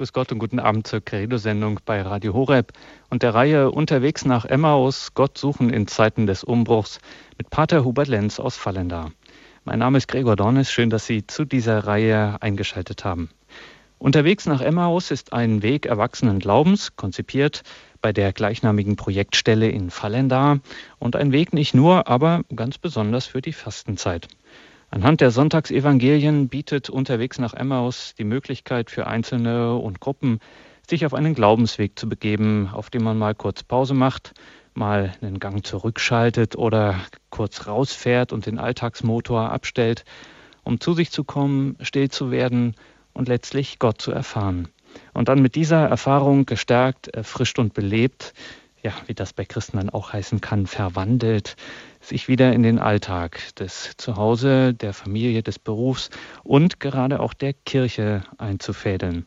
Grüß Gott und guten Abend zur Credo-Sendung bei Radio Horeb und der Reihe Unterwegs nach Emmaus, Gott suchen in Zeiten des Umbruchs mit Pater Hubert Lenz aus Fallenda. Mein Name ist Gregor Dornis, schön, dass Sie zu dieser Reihe eingeschaltet haben. Unterwegs nach Emmaus ist ein Weg erwachsenen Glaubens, konzipiert bei der gleichnamigen Projektstelle in Fallenda und ein Weg nicht nur, aber ganz besonders für die Fastenzeit. Anhand der Sonntagsevangelien bietet unterwegs nach Emmaus die Möglichkeit für Einzelne und Gruppen, sich auf einen Glaubensweg zu begeben, auf dem man mal kurz Pause macht, mal einen Gang zurückschaltet oder kurz rausfährt und den Alltagsmotor abstellt, um zu sich zu kommen, still zu werden und letztlich Gott zu erfahren. Und dann mit dieser Erfahrung gestärkt, erfrischt und belebt, ja, wie das bei Christen dann auch heißen kann, verwandelt, sich wieder in den Alltag des Zuhause, der Familie, des Berufs und gerade auch der Kirche einzufädeln.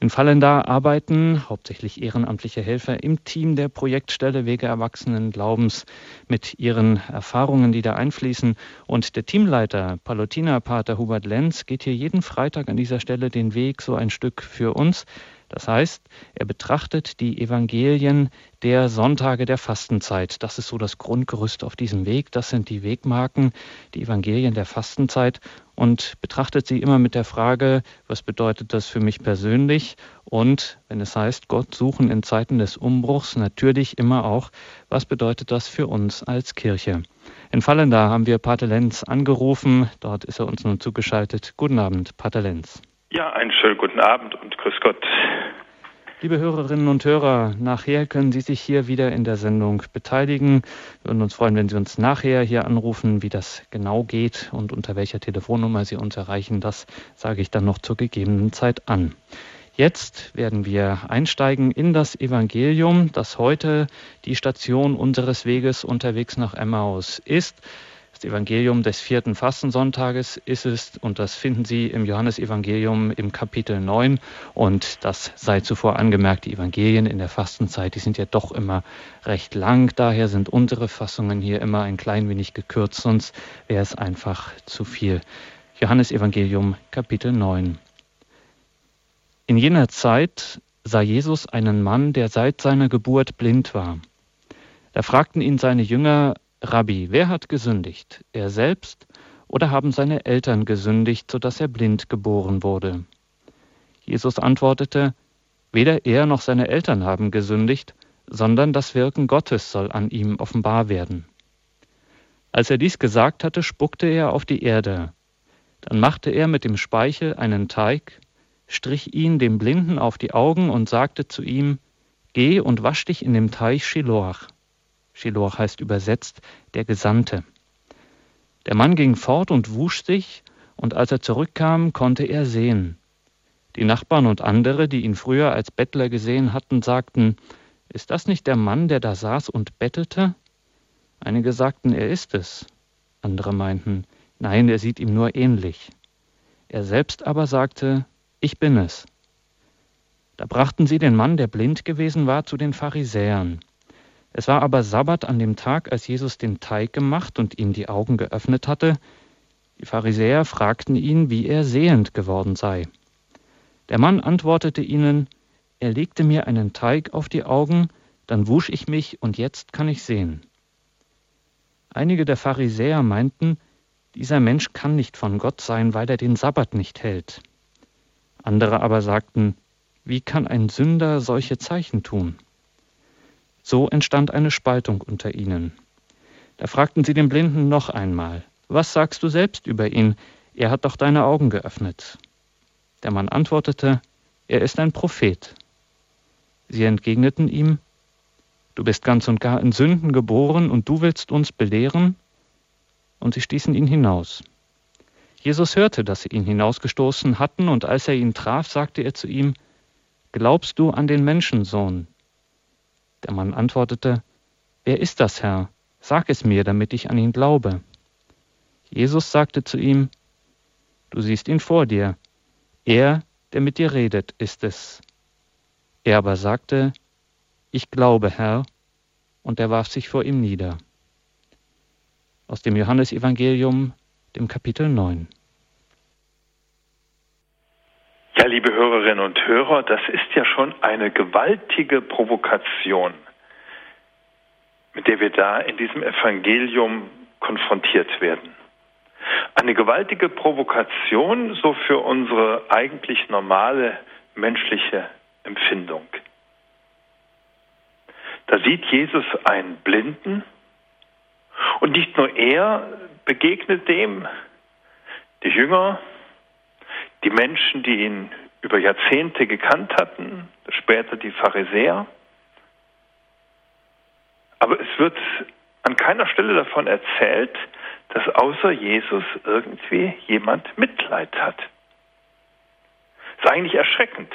In Fallenda arbeiten hauptsächlich ehrenamtliche Helfer im Team der Projektstelle Wege Erwachsenen Glaubens mit ihren Erfahrungen, die da einfließen. Und der Teamleiter, Palutiner Pater Hubert Lenz, geht hier jeden Freitag an dieser Stelle den Weg so ein Stück für uns. Das heißt, er betrachtet die Evangelien der Sonntage der Fastenzeit. Das ist so das Grundgerüst auf diesem Weg. Das sind die Wegmarken, die Evangelien der Fastenzeit und betrachtet sie immer mit der Frage, was bedeutet das für mich persönlich? Und wenn es heißt, Gott suchen in Zeiten des Umbruchs, natürlich immer auch, was bedeutet das für uns als Kirche? In Fallenda haben wir Pater Lenz angerufen. Dort ist er uns nun zugeschaltet. Guten Abend, Pater Lenz. Ja, einen schönen guten Abend und grüß Gott. Liebe Hörerinnen und Hörer, nachher können Sie sich hier wieder in der Sendung beteiligen. Wir würden uns freuen, wenn Sie uns nachher hier anrufen, wie das genau geht und unter welcher Telefonnummer Sie uns erreichen. Das sage ich dann noch zur gegebenen Zeit an. Jetzt werden wir einsteigen in das Evangelium, das heute die Station unseres Weges unterwegs nach Emmaus ist. Das Evangelium des vierten Fastensonntages ist es und das finden Sie im Johannesevangelium im Kapitel 9 und das sei zuvor angemerkt, die Evangelien in der Fastenzeit, die sind ja doch immer recht lang, daher sind unsere Fassungen hier immer ein klein wenig gekürzt, sonst wäre es einfach zu viel. Johannesevangelium Kapitel 9 In jener Zeit sah Jesus einen Mann, der seit seiner Geburt blind war. Da fragten ihn seine Jünger, Rabbi, wer hat gesündigt, er selbst oder haben seine Eltern gesündigt, so dass er blind geboren wurde? Jesus antwortete, Weder er noch seine Eltern haben gesündigt, sondern das Wirken Gottes soll an ihm offenbar werden. Als er dies gesagt hatte, spuckte er auf die Erde. Dann machte er mit dem Speichel einen Teig, strich ihn dem Blinden auf die Augen und sagte zu ihm, Geh und wasch dich in dem Teich Shiloach. Shiloach heißt übersetzt der Gesandte. Der Mann ging fort und wusch sich, und als er zurückkam, konnte er sehen. Die Nachbarn und andere, die ihn früher als Bettler gesehen hatten, sagten, ist das nicht der Mann, der da saß und bettelte? Einige sagten, er ist es. Andere meinten, nein, er sieht ihm nur ähnlich. Er selbst aber sagte, ich bin es. Da brachten sie den Mann, der blind gewesen war, zu den Pharisäern. Es war aber Sabbat an dem Tag, als Jesus den Teig gemacht und ihm die Augen geöffnet hatte. Die Pharisäer fragten ihn, wie er sehend geworden sei. Der Mann antwortete ihnen, er legte mir einen Teig auf die Augen, dann wusch ich mich und jetzt kann ich sehen. Einige der Pharisäer meinten, dieser Mensch kann nicht von Gott sein, weil er den Sabbat nicht hält. Andere aber sagten, wie kann ein Sünder solche Zeichen tun? So entstand eine Spaltung unter ihnen. Da fragten sie den Blinden noch einmal, was sagst du selbst über ihn? Er hat doch deine Augen geöffnet. Der Mann antwortete, er ist ein Prophet. Sie entgegneten ihm, du bist ganz und gar in Sünden geboren und du willst uns belehren? Und sie stießen ihn hinaus. Jesus hörte, dass sie ihn hinausgestoßen hatten, und als er ihn traf, sagte er zu ihm, Glaubst du an den Menschensohn? Der Mann antwortete, Wer ist das, Herr? Sag es mir, damit ich an ihn glaube. Jesus sagte zu ihm, Du siehst ihn vor dir. Er, der mit dir redet, ist es. Er aber sagte, Ich glaube, Herr, und er warf sich vor ihm nieder. Aus dem Johannesevangelium, dem Kapitel 9. Ja, liebe Hörerinnen und Hörer, das ist ja schon eine gewaltige Provokation, mit der wir da in diesem Evangelium konfrontiert werden. Eine gewaltige Provokation so für unsere eigentlich normale menschliche Empfindung. Da sieht Jesus einen Blinden und nicht nur er begegnet dem, die Jünger, die Menschen, die ihn über Jahrzehnte gekannt hatten, später die Pharisäer. Aber es wird an keiner Stelle davon erzählt, dass außer Jesus irgendwie jemand Mitleid hat. Das ist eigentlich erschreckend.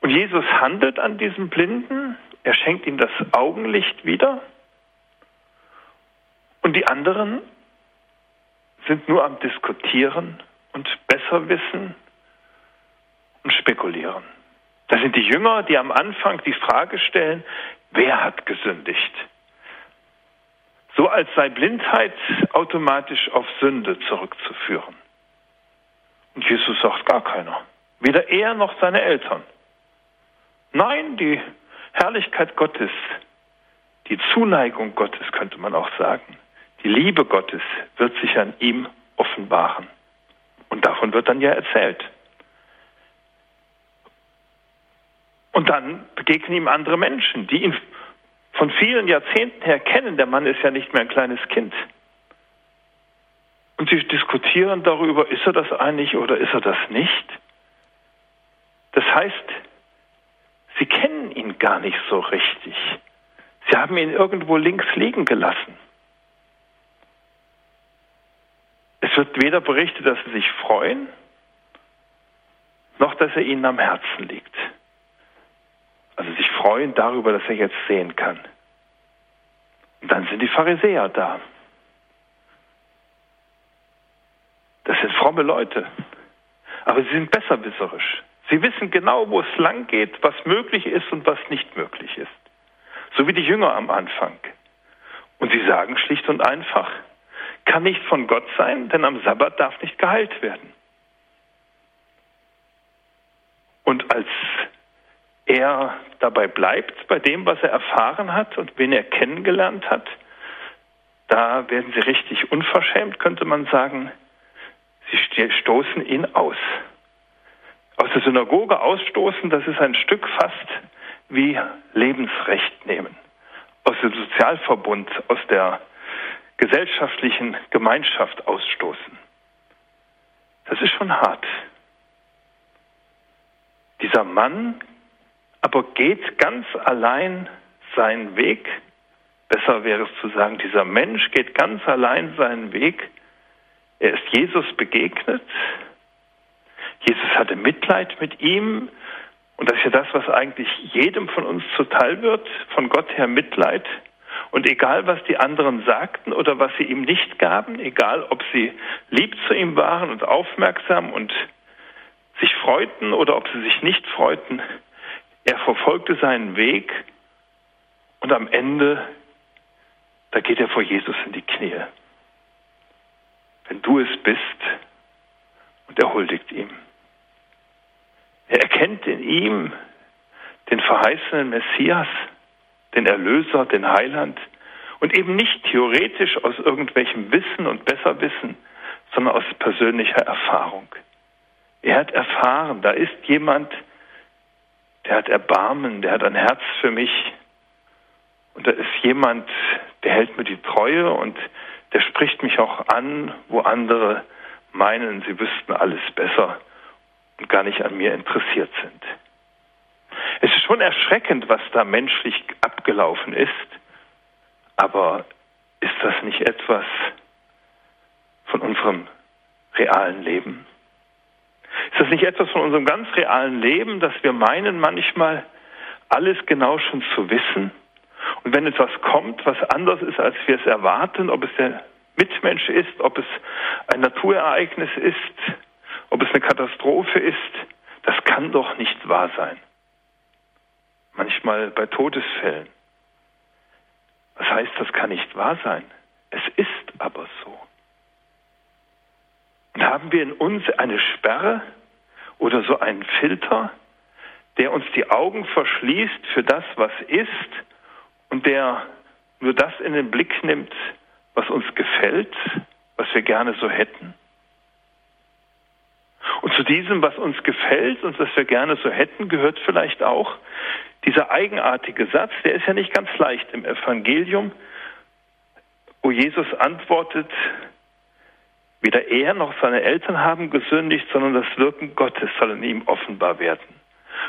Und Jesus handelt an diesem Blinden, er schenkt ihm das Augenlicht wieder. Und die anderen sind nur am Diskutieren und besser wissen und spekulieren. Das sind die Jünger, die am Anfang die Frage stellen, wer hat gesündigt? So als sei Blindheit automatisch auf Sünde zurückzuführen. Und Jesus sagt gar keiner. Weder er noch seine Eltern. Nein, die Herrlichkeit Gottes, die Zuneigung Gottes könnte man auch sagen, die Liebe Gottes wird sich an ihm offenbaren. Und davon wird dann ja erzählt. Und dann begegnen ihm andere Menschen, die ihn von vielen Jahrzehnten her kennen. Der Mann ist ja nicht mehr ein kleines Kind. Und sie diskutieren darüber, ist er das eigentlich oder ist er das nicht? Das heißt, sie kennen ihn gar nicht so richtig. Sie haben ihn irgendwo links liegen gelassen. Es wird weder berichtet, dass sie sich freuen, noch dass er ihnen am Herzen liegt. Also sich freuen darüber, dass er jetzt sehen kann. Und dann sind die Pharisäer da. Das sind fromme Leute. Aber sie sind besserwisserisch. Sie wissen genau, wo es lang geht, was möglich ist und was nicht möglich ist. So wie die Jünger am Anfang. Und sie sagen schlicht und einfach, kann nicht von Gott sein, denn am Sabbat darf nicht geheilt werden. Und als er dabei bleibt bei dem, was er erfahren hat und wen er kennengelernt hat, da werden sie richtig unverschämt, könnte man sagen. Sie stoßen ihn aus. Aus der Synagoge ausstoßen, das ist ein Stück fast wie Lebensrecht nehmen. Aus dem Sozialverbund, aus der gesellschaftlichen Gemeinschaft ausstoßen. Das ist schon hart. Dieser Mann aber geht ganz allein seinen Weg. Besser wäre es zu sagen, dieser Mensch geht ganz allein seinen Weg. Er ist Jesus begegnet. Jesus hatte Mitleid mit ihm. Und das ist ja das, was eigentlich jedem von uns zuteil wird, von Gott her Mitleid. Und egal, was die anderen sagten oder was sie ihm nicht gaben, egal, ob sie lieb zu ihm waren und aufmerksam und sich freuten oder ob sie sich nicht freuten, er verfolgte seinen Weg und am Ende, da geht er vor Jesus in die Knie. Wenn du es bist, und er huldigt ihm. Er erkennt in ihm den verheißenen Messias, den Erlöser, den Heiland und eben nicht theoretisch aus irgendwelchem Wissen und Besserwissen, sondern aus persönlicher Erfahrung. Er hat erfahren, da ist jemand, der hat Erbarmen, der hat ein Herz für mich. Und da ist jemand, der hält mir die Treue und der spricht mich auch an, wo andere meinen, sie wüssten alles besser und gar nicht an mir interessiert sind. Es ist schon erschreckend, was da menschlich abgelaufen ist, aber ist das nicht etwas von unserem realen Leben? Ist das nicht etwas von unserem ganz realen Leben, dass wir meinen manchmal alles genau schon zu wissen? Und wenn etwas kommt, was anders ist, als wir es erwarten, ob es der Mitmensch ist, ob es ein Naturereignis ist, ob es eine Katastrophe ist, das kann doch nicht wahr sein. Manchmal bei Todesfällen. Was heißt, das kann nicht wahr sein? Es ist aber so. Und haben wir in uns eine Sperre oder so einen Filter, der uns die Augen verschließt für das, was ist und der nur das in den Blick nimmt, was uns gefällt, was wir gerne so hätten? Und zu diesem, was uns gefällt und was wir gerne so hätten, gehört vielleicht auch dieser eigenartige Satz, der ist ja nicht ganz leicht im Evangelium, wo Jesus antwortet, weder er noch seine Eltern haben gesündigt, sondern das Wirken Gottes soll in ihm offenbar werden.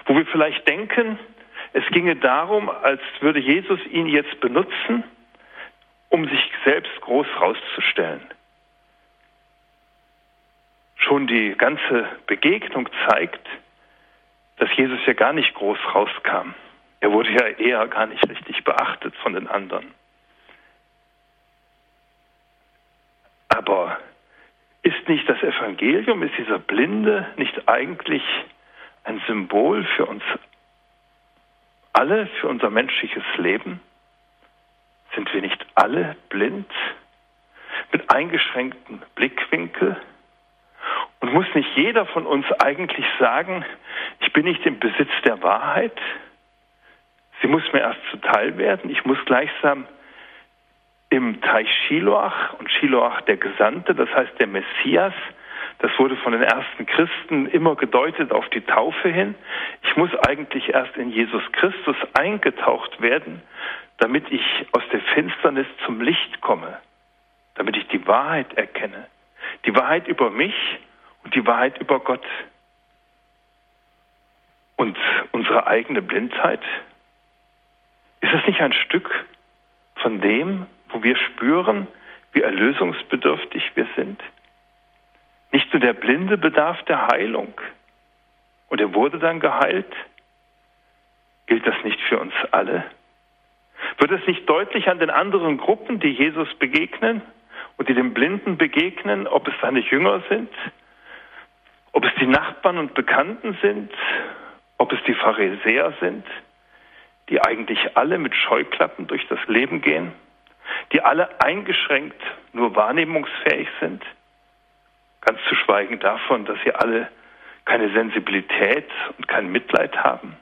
Wo wir vielleicht denken, es ginge darum, als würde Jesus ihn jetzt benutzen, um sich selbst groß rauszustellen. Schon die ganze Begegnung zeigt, dass Jesus ja gar nicht groß rauskam. Er wurde ja eher gar nicht richtig beachtet von den anderen. Aber ist nicht das Evangelium, ist dieser Blinde nicht eigentlich ein Symbol für uns alle, für unser menschliches Leben? Sind wir nicht alle blind, mit eingeschränktem Blickwinkel? Und muss nicht jeder von uns eigentlich sagen, ich bin nicht im Besitz der Wahrheit? Sie muss mir erst zuteil werden. Ich muss gleichsam im Teich Shiloach und Shiloach der Gesandte, das heißt der Messias, das wurde von den ersten Christen immer gedeutet auf die Taufe hin. Ich muss eigentlich erst in Jesus Christus eingetaucht werden, damit ich aus der Finsternis zum Licht komme, damit ich die Wahrheit erkenne. Die Wahrheit über mich und die Wahrheit über Gott. Und unsere eigene Blindheit, ist es nicht ein Stück von dem, wo wir spüren, wie erlösungsbedürftig wir sind? Nicht nur der Blinde bedarf der Heilung und er wurde dann geheilt. Gilt das nicht für uns alle? Wird es nicht deutlich an den anderen Gruppen, die Jesus begegnen und die dem Blinden begegnen, ob es seine Jünger sind, ob es die Nachbarn und Bekannten sind, ob es die Pharisäer sind, die eigentlich alle mit Scheuklappen durch das Leben gehen, die alle eingeschränkt nur wahrnehmungsfähig sind, ganz zu schweigen davon, dass sie alle keine Sensibilität und kein Mitleid haben.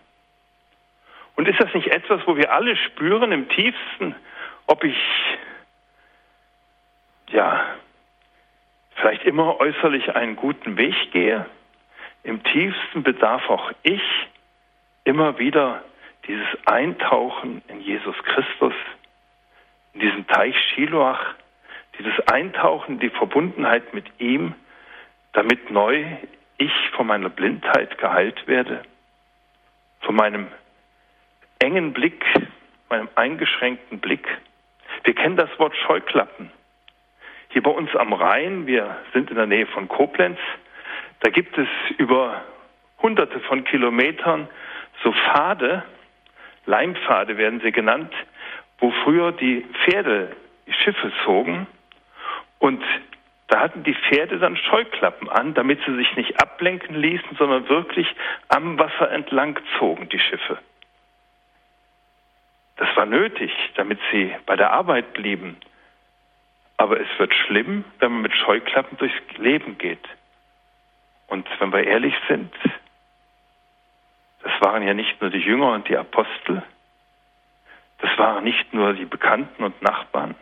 Und ist das nicht etwas, wo wir alle spüren im tiefsten, ob ich ja vielleicht immer äußerlich einen guten Weg gehe? Im tiefsten bedarf auch ich immer wieder dieses Eintauchen in Jesus Christus, in diesen Teich Shiloach, dieses Eintauchen, in die Verbundenheit mit ihm, damit neu ich von meiner Blindheit geheilt werde, von meinem engen Blick, meinem eingeschränkten Blick. Wir kennen das Wort Scheuklappen. Hier bei uns am Rhein, wir sind in der Nähe von Koblenz, da gibt es über hunderte von Kilometern so Pfade, Leimpfade werden sie genannt, wo früher die Pferde Schiffe zogen und da hatten die Pferde dann Scheuklappen an, damit sie sich nicht ablenken ließen, sondern wirklich am Wasser entlang zogen, die Schiffe. Das war nötig, damit sie bei der Arbeit blieben. Aber es wird schlimm, wenn man mit Scheuklappen durchs Leben geht. Und wenn wir ehrlich sind, das waren ja nicht nur die Jünger und die Apostel, das waren nicht nur die Bekannten und Nachbarn,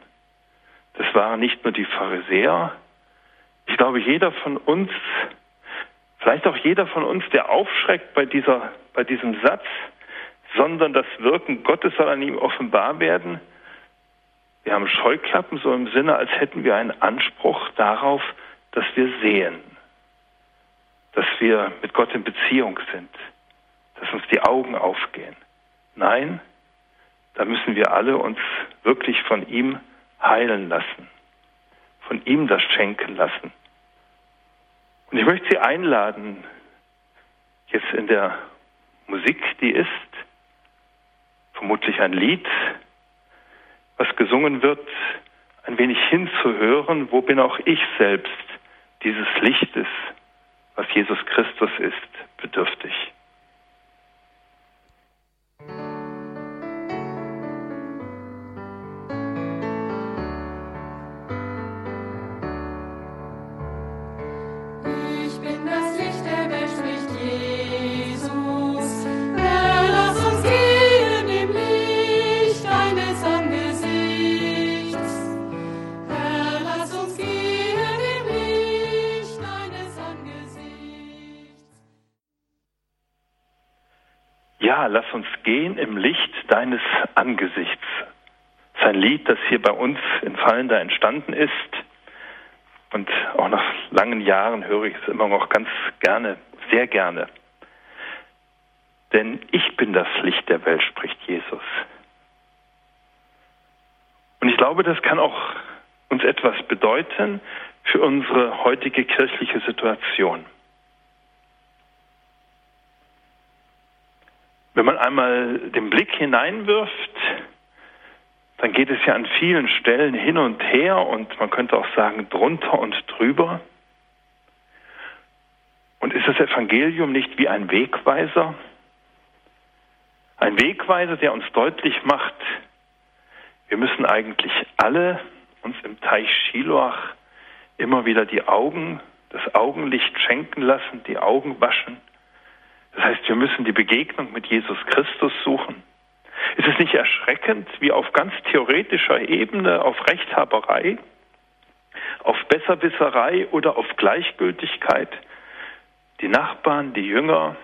das waren nicht nur die Pharisäer. Ich glaube, jeder von uns, vielleicht auch jeder von uns, der aufschreckt bei, dieser, bei diesem Satz, sondern das Wirken Gottes soll an ihm offenbar werden. Wir haben Scheuklappen so im Sinne, als hätten wir einen Anspruch darauf, dass wir sehen, dass wir mit Gott in Beziehung sind, dass uns die Augen aufgehen. Nein, da müssen wir alle uns wirklich von ihm heilen lassen, von ihm das schenken lassen. Und ich möchte Sie einladen, jetzt in der Musik, die ist, vermutlich ein Lied, was gesungen wird, ein wenig hinzuhören, wo bin auch ich selbst dieses Lichtes, was Jesus Christus ist, bedürftig. Ein Lied, das hier bei uns in Fallender entstanden ist. Und auch nach langen Jahren höre ich es immer noch ganz gerne, sehr gerne. Denn ich bin das Licht der Welt, spricht Jesus. Und ich glaube, das kann auch uns etwas bedeuten für unsere heutige kirchliche Situation. Wenn man einmal den Blick hineinwirft, dann geht es ja an vielen Stellen hin und her und man könnte auch sagen drunter und drüber. Und ist das Evangelium nicht wie ein Wegweiser? Ein Wegweiser, der uns deutlich macht, wir müssen eigentlich alle uns im Teich Schiloach immer wieder die Augen, das Augenlicht schenken lassen, die Augen waschen. Das heißt, wir müssen die Begegnung mit Jesus Christus suchen. Ist es nicht erschreckend, wie auf ganz theoretischer Ebene, auf Rechthaberei, auf Besserwisserei oder auf Gleichgültigkeit die Nachbarn, die Jünger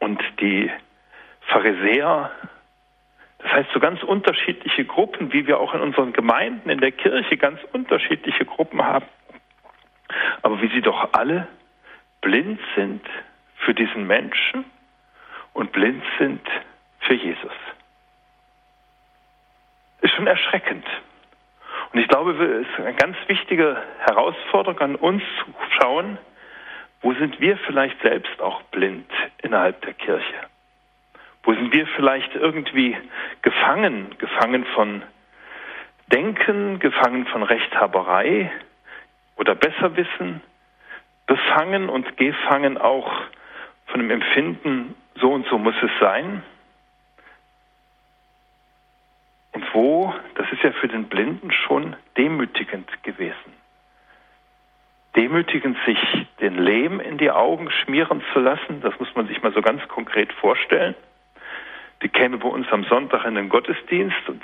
und die Pharisäer, das heißt so ganz unterschiedliche Gruppen, wie wir auch in unseren Gemeinden, in der Kirche ganz unterschiedliche Gruppen haben, aber wie sie doch alle blind sind für diesen Menschen und blind sind für Jesus. Ist schon erschreckend. Und ich glaube, es ist eine ganz wichtige Herausforderung an uns zu schauen, wo sind wir vielleicht selbst auch blind innerhalb der Kirche? Wo sind wir vielleicht irgendwie gefangen, gefangen von Denken, gefangen von Rechthaberei oder Besserwissen, befangen und gefangen auch von dem Empfinden, so und so muss es sein? Und wo, das ist ja für den Blinden schon demütigend gewesen. Demütigend, sich den Lehm in die Augen schmieren zu lassen, das muss man sich mal so ganz konkret vorstellen. Die käme bei uns am Sonntag in den Gottesdienst und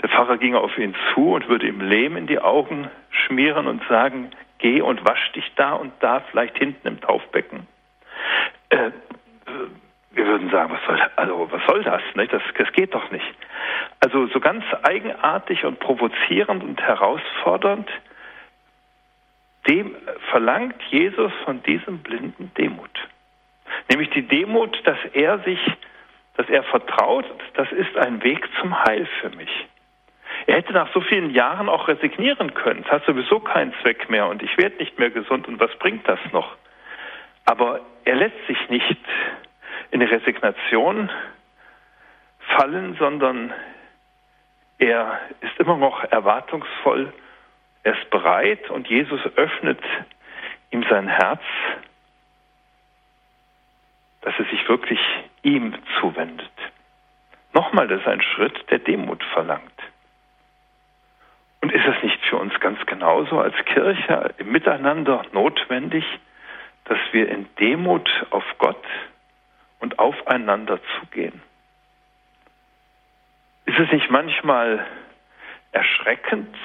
der Pfarrer ging auf ihn zu und würde ihm Lehm in die Augen schmieren und sagen, geh und wasch dich da und da, vielleicht hinten im Taufbecken. Äh, wir würden sagen, was soll, also, was soll das? Nicht? Das, das geht doch nicht. Also so ganz eigenartig und provozierend und herausfordernd, dem verlangt Jesus von diesem Blinden Demut. Nämlich die Demut, dass er sich, dass er vertraut, das ist ein Weg zum Heil für mich. Er hätte nach so vielen Jahren auch resignieren können. Es hat sowieso keinen Zweck mehr und ich werde nicht mehr gesund und was bringt das noch? Aber er lässt sich nicht in Resignation fallen, sondern er ist immer noch erwartungsvoll, er ist bereit und Jesus öffnet ihm sein Herz, dass er sich wirklich ihm zuwendet. Nochmal, das ist ein Schritt, der Demut verlangt. Und ist es nicht für uns ganz genauso als Kirche im Miteinander notwendig, dass wir in Demut auf Gott und aufeinander zugehen. Ist es nicht manchmal erschreckend,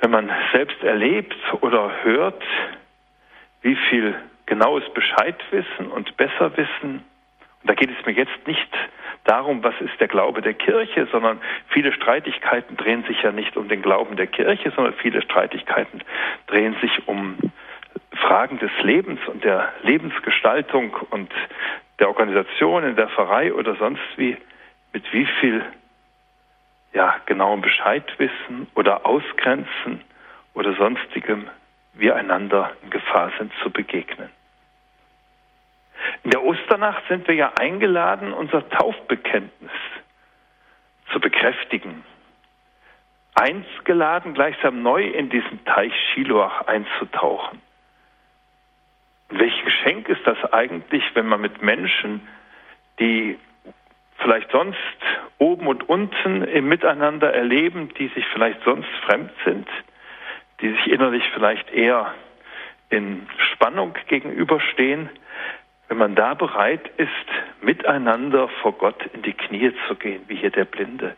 wenn man selbst erlebt oder hört, wie viel genaues Bescheidwissen und Besserwissen, und da geht es mir jetzt nicht darum, was ist der Glaube der Kirche, sondern viele Streitigkeiten drehen sich ja nicht um den Glauben der Kirche, sondern viele Streitigkeiten drehen sich um Fragen des Lebens und der Lebensgestaltung und der Organisation in der Pfarrei oder sonst wie, mit wie viel ja, genauem Bescheidwissen oder Ausgrenzen oder sonstigem wir einander in Gefahr sind zu begegnen. In der Osternacht sind wir ja eingeladen, unser Taufbekenntnis zu bekräftigen. Eins geladen, gleichsam neu in diesen Teich Shiloach einzutauchen. Welch Geschenk ist das eigentlich, wenn man mit Menschen, die vielleicht sonst oben und unten im Miteinander erleben, die sich vielleicht sonst fremd sind, die sich innerlich vielleicht eher in Spannung gegenüberstehen, wenn man da bereit ist, miteinander vor Gott in die Knie zu gehen, wie hier der Blinde,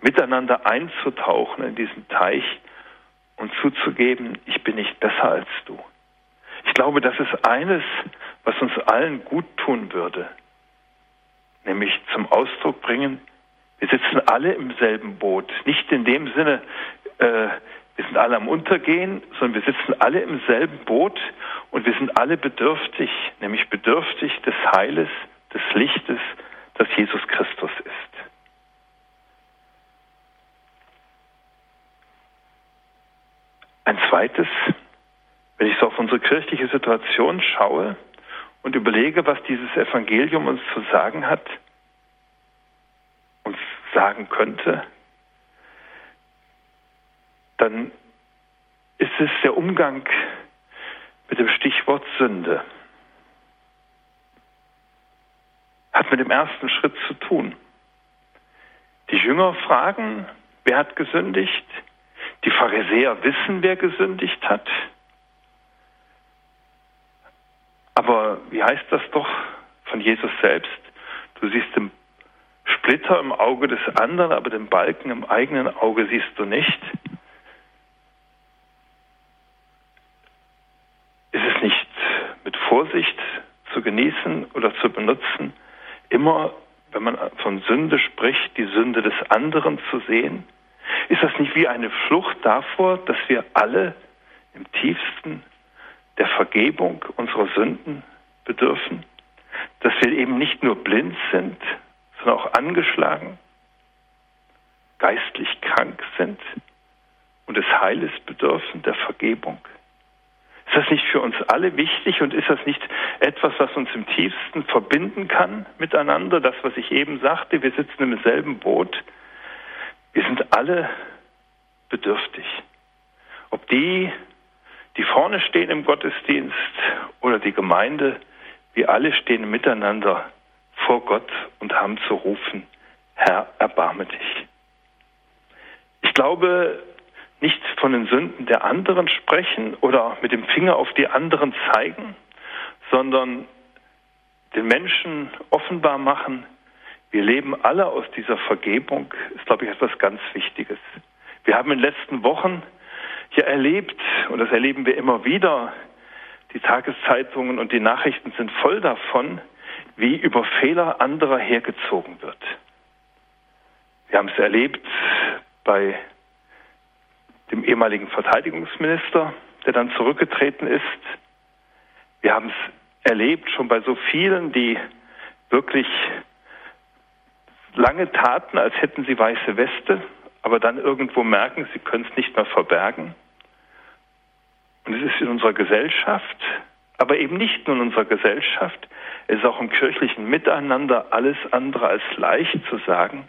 miteinander einzutauchen in diesen Teich und zuzugeben, ich bin nicht besser als du glaube, das ist eines, was uns allen gut tun würde, nämlich zum Ausdruck bringen, wir sitzen alle im selben Boot. Nicht in dem Sinne, äh, wir sind alle am Untergehen, sondern wir sitzen alle im selben Boot und wir sind alle bedürftig, nämlich bedürftig des Heiles, des Lichtes, das Jesus Christus ist. Ein zweites, wenn ich so auf unsere kirchliche Situation schaue und überlege, was dieses Evangelium uns zu sagen hat, uns sagen könnte, dann ist es der Umgang mit dem Stichwort Sünde. Hat mit dem ersten Schritt zu tun. Die Jünger fragen, wer hat gesündigt? Die Pharisäer wissen, wer gesündigt hat. Aber wie heißt das doch von Jesus selbst? Du siehst den Splitter im Auge des anderen, aber den Balken im eigenen Auge siehst du nicht. Ist es nicht mit Vorsicht zu genießen oder zu benutzen, immer, wenn man von Sünde spricht, die Sünde des anderen zu sehen? Ist das nicht wie eine Flucht davor, dass wir alle im tiefsten der Vergebung unserer Sünden bedürfen? Dass wir eben nicht nur blind sind, sondern auch angeschlagen, geistlich krank sind und des Heiles bedürfen, der Vergebung? Ist das nicht für uns alle wichtig und ist das nicht etwas, was uns im tiefsten verbinden kann miteinander? Das, was ich eben sagte, wir sitzen im selben Boot. Wir sind alle bedürftig. Ob die, die vorne stehen im Gottesdienst oder die Gemeinde, wir alle stehen miteinander vor Gott und haben zu rufen, Herr, erbarme dich. Ich glaube, nicht von den Sünden der anderen sprechen oder mit dem Finger auf die anderen zeigen, sondern den Menschen offenbar machen, wir leben alle aus dieser Vergebung, ist, glaube ich, etwas ganz Wichtiges. Wir haben in den letzten Wochen ja erlebt, und das erleben wir immer wieder, die Tageszeitungen und die Nachrichten sind voll davon, wie über Fehler anderer hergezogen wird. Wir haben es erlebt bei dem ehemaligen Verteidigungsminister, der dann zurückgetreten ist. Wir haben es erlebt schon bei so vielen, die wirklich lange taten, als hätten sie weiße Weste, aber dann irgendwo merken, sie können es nicht mehr verbergen. Und es ist in unserer Gesellschaft, aber eben nicht nur in unserer Gesellschaft, es ist auch im kirchlichen Miteinander alles andere als leicht zu sagen,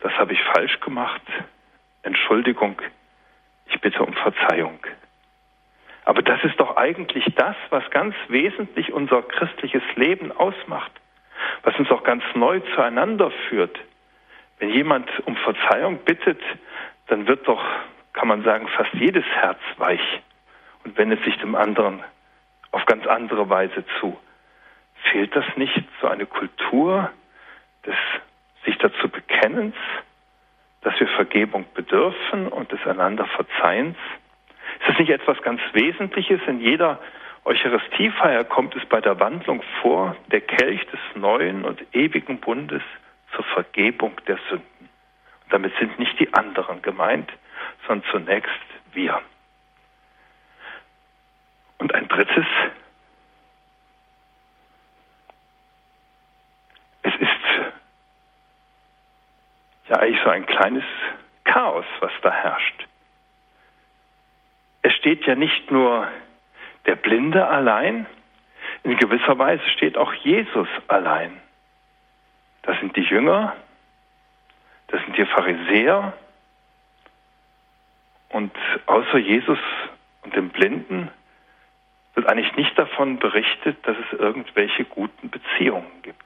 das habe ich falsch gemacht, Entschuldigung, ich bitte um Verzeihung. Aber das ist doch eigentlich das, was ganz wesentlich unser christliches Leben ausmacht, was uns auch ganz neu zueinander führt. Wenn jemand um Verzeihung bittet, dann wird doch, kann man sagen, fast jedes Herz weich und wendet sich dem anderen auf ganz andere Weise zu. Fehlt das nicht so eine Kultur des sich dazu Bekennens, dass wir Vergebung bedürfen und des einander Verzeihens? Ist das nicht etwas ganz Wesentliches? In jeder Eucharistiefeier kommt es bei der Wandlung vor, der Kelch des neuen und ewigen Bundes zur Vergebung der Sünden. Und damit sind nicht die anderen gemeint, sondern zunächst wir. Und ein drittes, es ist ja eigentlich so ein kleines Chaos, was da herrscht. Es steht ja nicht nur der Blinde allein, in gewisser Weise steht auch Jesus allein. Das sind die Jünger, das sind die Pharisäer und außer Jesus und dem Blinden wird eigentlich nicht davon berichtet, dass es irgendwelche guten Beziehungen gibt.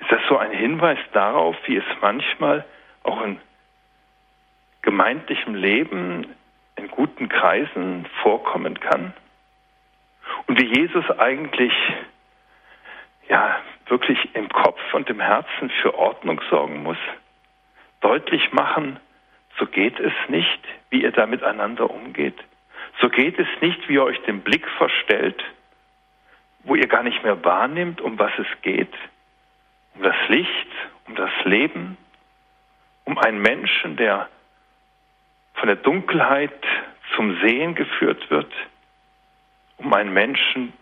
Ist das so ein Hinweis darauf, wie es manchmal auch in gemeindlichem Leben in guten Kreisen vorkommen kann? Und wie Jesus eigentlich ja wirklich im Kopf und im Herzen für Ordnung sorgen muss, deutlich machen, so geht es nicht, wie ihr da miteinander umgeht. So geht es nicht, wie ihr euch den Blick verstellt, wo ihr gar nicht mehr wahrnimmt, um was es geht. Um das Licht, um das Leben, um einen Menschen, der von der Dunkelheit zum Sehen geführt wird, um einen Menschen,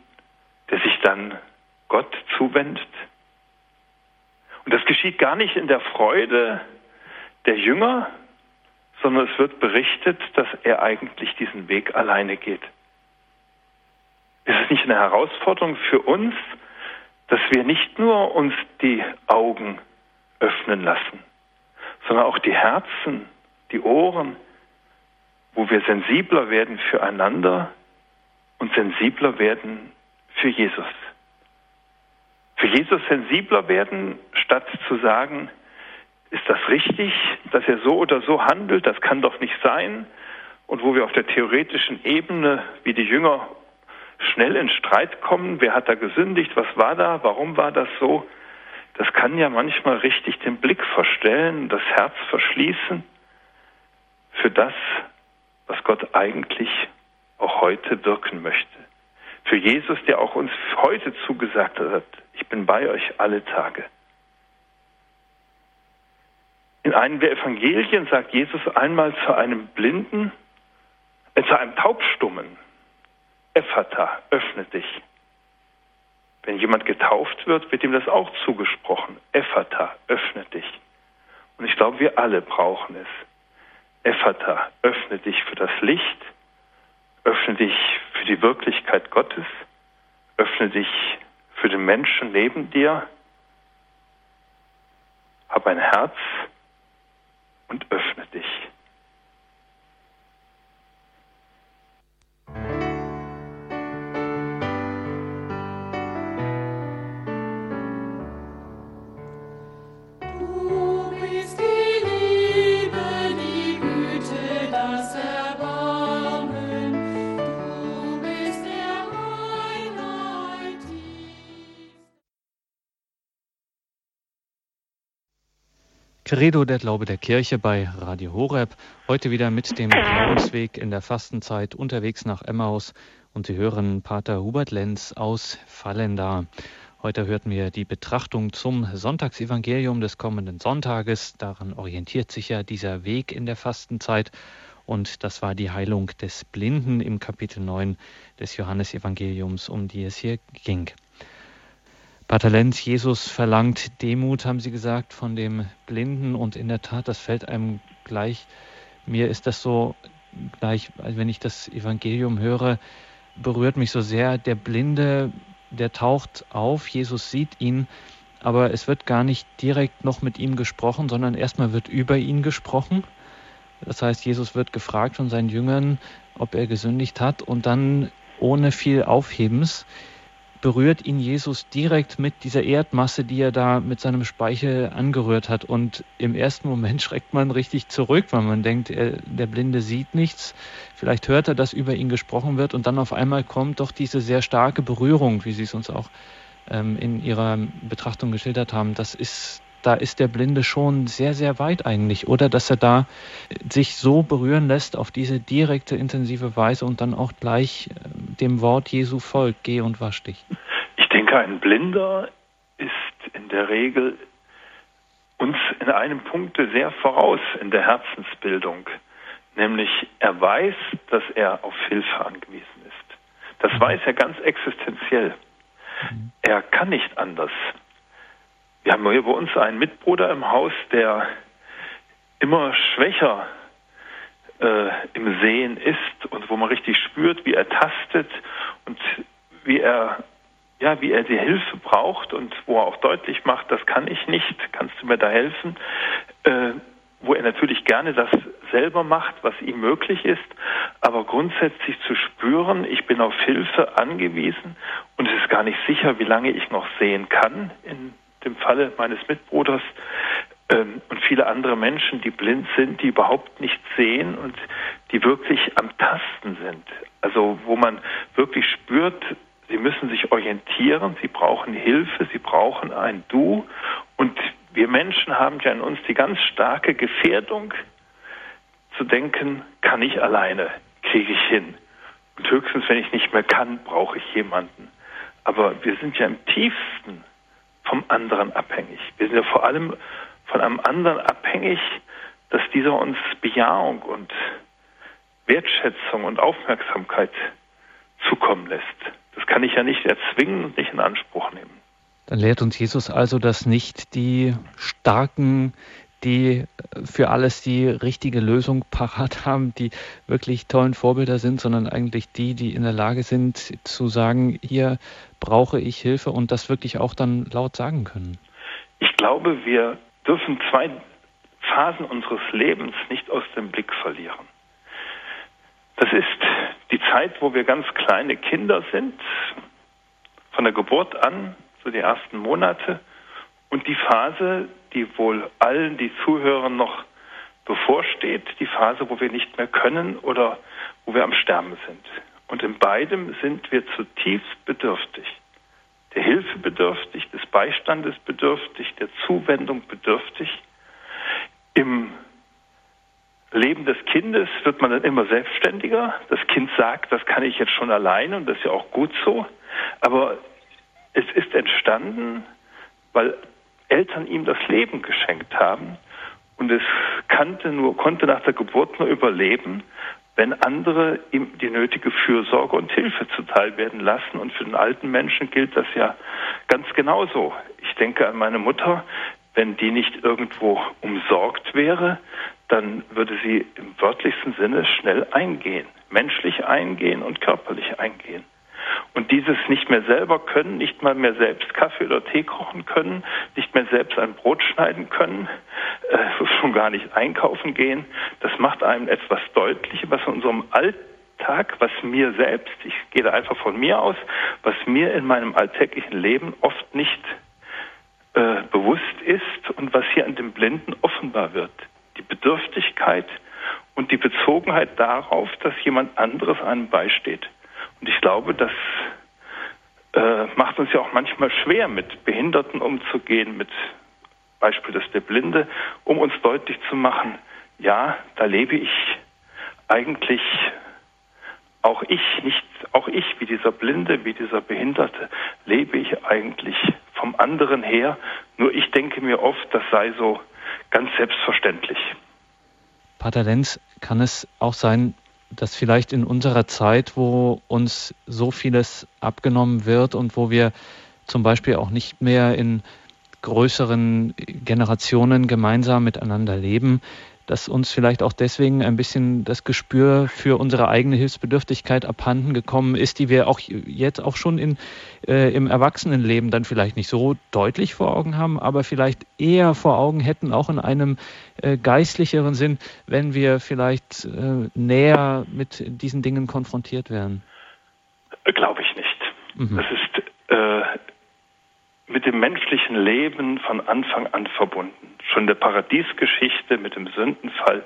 der sich dann Gott zuwendet. Und das geschieht gar nicht in der Freude der Jünger, sondern es wird berichtet, dass er eigentlich diesen Weg alleine geht. Ist es nicht eine Herausforderung für uns, dass wir nicht nur uns die Augen öffnen lassen, sondern auch die Herzen, die Ohren, wo wir sensibler werden füreinander und sensibler werden für Jesus. Für Jesus sensibler werden, statt zu sagen, ist das richtig, dass er so oder so handelt, das kann doch nicht sein. Und wo wir auf der theoretischen Ebene, wie die Jünger, schnell in Streit kommen, wer hat da gesündigt, was war da, warum war das so, das kann ja manchmal richtig den Blick verstellen, das Herz verschließen für das, was Gott eigentlich auch heute wirken möchte. Für Jesus, der auch uns heute zugesagt hat, ich bin bei euch alle Tage. In einem der Evangelien sagt Jesus einmal zu einem Blinden, äh, zu einem Taubstummen, Ephata, öffne dich. Wenn jemand getauft wird, wird ihm das auch zugesprochen. Ephata, öffne dich. Und ich glaube, wir alle brauchen es. Ephata, öffne dich für das Licht, öffne dich für die Wirklichkeit Gottes, öffne dich für den Menschen neben dir, hab ein Herz und öffne Credo, der Glaube der Kirche bei Radio Horeb. Heute wieder mit dem Glaubensweg in der Fastenzeit unterwegs nach Emmaus. Und Sie hören Pater Hubert Lenz aus Fallenda. Heute hörten wir die Betrachtung zum Sonntagsevangelium des kommenden Sonntages. Daran orientiert sich ja dieser Weg in der Fastenzeit. Und das war die Heilung des Blinden im Kapitel 9 des Johannesevangeliums, um die es hier ging. Pater Lenz, Jesus verlangt Demut, haben Sie gesagt, von dem Blinden. Und in der Tat, das fällt einem gleich, mir ist das so gleich, wenn ich das Evangelium höre, berührt mich so sehr. Der Blinde, der taucht auf, Jesus sieht ihn, aber es wird gar nicht direkt noch mit ihm gesprochen, sondern erstmal wird über ihn gesprochen. Das heißt, Jesus wird gefragt von seinen Jüngern, ob er gesündigt hat und dann ohne viel Aufhebens berührt ihn Jesus direkt mit dieser Erdmasse, die er da mit seinem Speichel angerührt hat. Und im ersten Moment schreckt man richtig zurück, weil man denkt, er, der Blinde sieht nichts. Vielleicht hört er, dass über ihn gesprochen wird. Und dann auf einmal kommt doch diese sehr starke Berührung, wie Sie es uns auch ähm, in Ihrer Betrachtung geschildert haben. Das ist da ist der Blinde schon sehr, sehr weit eigentlich, oder dass er da sich so berühren lässt auf diese direkte, intensive Weise und dann auch gleich äh, dem Wort Jesu folgt, geh und wasch dich. Ich denke, ein Blinder ist in der Regel uns in einem Punkt sehr voraus in der Herzensbildung, nämlich er weiß, dass er auf Hilfe angewiesen ist. Das mhm. weiß er ganz existenziell. Mhm. Er kann nicht anders. Wir haben hier bei uns einen Mitbruder im Haus, der immer schwächer äh, im Sehen ist und wo man richtig spürt, wie er tastet und wie er ja, wie er die Hilfe braucht und wo er auch deutlich macht, das kann ich nicht, kannst du mir da helfen? Äh, wo er natürlich gerne das selber macht, was ihm möglich ist, aber grundsätzlich zu spüren, ich bin auf Hilfe angewiesen und es ist gar nicht sicher, wie lange ich noch sehen kann in dem Falle meines Mitbruders ähm, und viele andere Menschen, die blind sind, die überhaupt nicht sehen und die wirklich am Tasten sind. Also wo man wirklich spürt, sie müssen sich orientieren, sie brauchen Hilfe, sie brauchen ein Du. Und wir Menschen haben ja in uns die ganz starke Gefährdung, zu denken, kann ich alleine, kriege ich hin. Und höchstens, wenn ich nicht mehr kann, brauche ich jemanden. Aber wir sind ja im tiefsten vom anderen abhängig. Wir sind ja vor allem von einem anderen abhängig, dass dieser uns Bejahung und Wertschätzung und Aufmerksamkeit zukommen lässt. Das kann ich ja nicht erzwingen und nicht in Anspruch nehmen. Dann lehrt uns Jesus also, dass nicht die Starken, die für alles die richtige Lösung parat haben, die wirklich tollen Vorbilder sind, sondern eigentlich die, die in der Lage sind zu sagen, hier brauche ich Hilfe und das wirklich auch dann laut sagen können. Ich glaube, wir dürfen zwei Phasen unseres Lebens nicht aus dem Blick verlieren. Das ist die Zeit, wo wir ganz kleine Kinder sind, von der Geburt an, so die ersten Monate, und die Phase, die wohl allen, die zuhören, noch bevorsteht, die Phase, wo wir nicht mehr können oder wo wir am Sterben sind. Und in beidem sind wir zutiefst bedürftig. Der Hilfe bedürftig, des Beistandes bedürftig, der Zuwendung bedürftig. Im Leben des Kindes wird man dann immer selbstständiger. Das Kind sagt, das kann ich jetzt schon alleine und das ist ja auch gut so. Aber es ist entstanden, weil Eltern ihm das Leben geschenkt haben und es kannte nur, konnte nach der Geburt nur überleben, wenn andere ihm die nötige Fürsorge und Hilfe zuteil werden lassen. Und für den alten Menschen gilt das ja ganz genauso. Ich denke an meine Mutter, wenn die nicht irgendwo umsorgt wäre, dann würde sie im wörtlichsten Sinne schnell eingehen, menschlich eingehen und körperlich eingehen. Und dieses nicht mehr selber können, nicht mal mehr selbst Kaffee oder Tee kochen können, nicht mehr selbst ein Brot schneiden können, äh, schon gar nicht einkaufen gehen, das macht einem etwas deutlich, was in unserem Alltag, was mir selbst, ich gehe da einfach von mir aus, was mir in meinem alltäglichen Leben oft nicht äh, bewusst ist und was hier an dem Blinden offenbar wird. Die Bedürftigkeit und die Bezogenheit darauf, dass jemand anderes einem beisteht. Und ich glaube, das äh, macht uns ja auch manchmal schwer, mit Behinderten umzugehen, mit Beispiel des der Blinde, um uns deutlich zu machen, ja, da lebe ich eigentlich auch ich, nicht auch ich wie dieser Blinde, wie dieser Behinderte, lebe ich eigentlich vom anderen her. Nur ich denke mir oft, das sei so ganz selbstverständlich. Pater Lenz, kann es auch sein, dass vielleicht in unserer Zeit, wo uns so vieles abgenommen wird und wo wir zum Beispiel auch nicht mehr in größeren Generationen gemeinsam miteinander leben, dass uns vielleicht auch deswegen ein bisschen das Gespür für unsere eigene Hilfsbedürftigkeit abhanden gekommen ist, die wir auch jetzt auch schon in, äh, im Erwachsenenleben dann vielleicht nicht so deutlich vor Augen haben, aber vielleicht eher vor Augen hätten, auch in einem äh, geistlicheren Sinn, wenn wir vielleicht äh, näher mit diesen Dingen konfrontiert wären. Glaube ich nicht. Mhm. Das ist äh, mit dem menschlichen Leben von Anfang an verbunden. Schon in der Paradiesgeschichte mit dem Sündenfall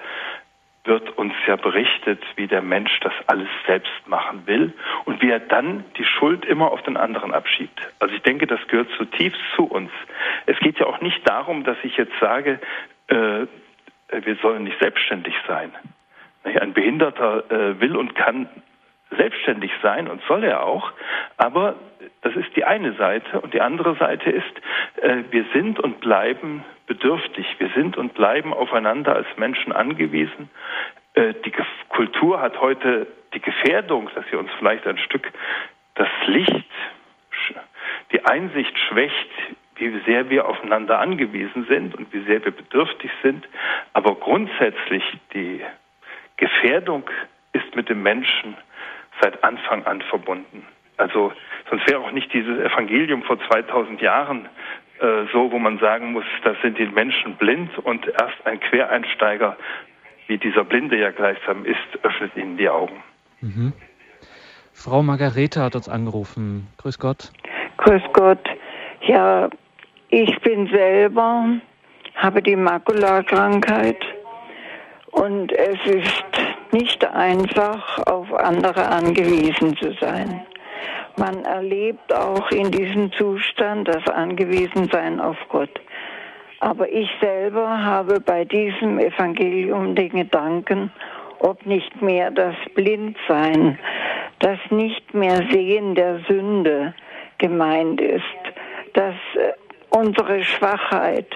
wird uns ja berichtet, wie der Mensch das alles selbst machen will und wie er dann die Schuld immer auf den anderen abschiebt. Also ich denke, das gehört zutiefst zu uns. Es geht ja auch nicht darum, dass ich jetzt sage, äh, wir sollen nicht selbstständig sein. Ein Behinderter äh, will und kann selbstständig sein und soll er auch, aber das ist die eine Seite und die andere Seite ist, äh, wir sind und bleiben bedürftig, wir sind und bleiben aufeinander als Menschen angewiesen. Äh, die Kultur hat heute die Gefährdung, dass sie uns vielleicht ein Stück das Licht, die Einsicht schwächt, wie sehr wir aufeinander angewiesen sind und wie sehr wir bedürftig sind. Aber grundsätzlich die Gefährdung ist mit dem Menschen seit Anfang an verbunden. Also sonst wäre auch nicht dieses Evangelium vor 2000 Jahren äh, so, wo man sagen muss, da sind die Menschen blind und erst ein Quereinsteiger, wie dieser Blinde ja gleichsam ist, öffnet ihnen die Augen. Mhm. Frau Margarete hat uns angerufen. Grüß Gott. Grüß Gott. Ja, ich bin selber, habe die Makulakrankheit und es ist nicht einfach, auf andere angewiesen zu sein. Man erlebt auch in diesem Zustand das Angewiesensein auf Gott. Aber ich selber habe bei diesem Evangelium den Gedanken, ob nicht mehr das Blindsein, das nicht mehr Sehen der Sünde gemeint ist, dass äh, unsere Schwachheit,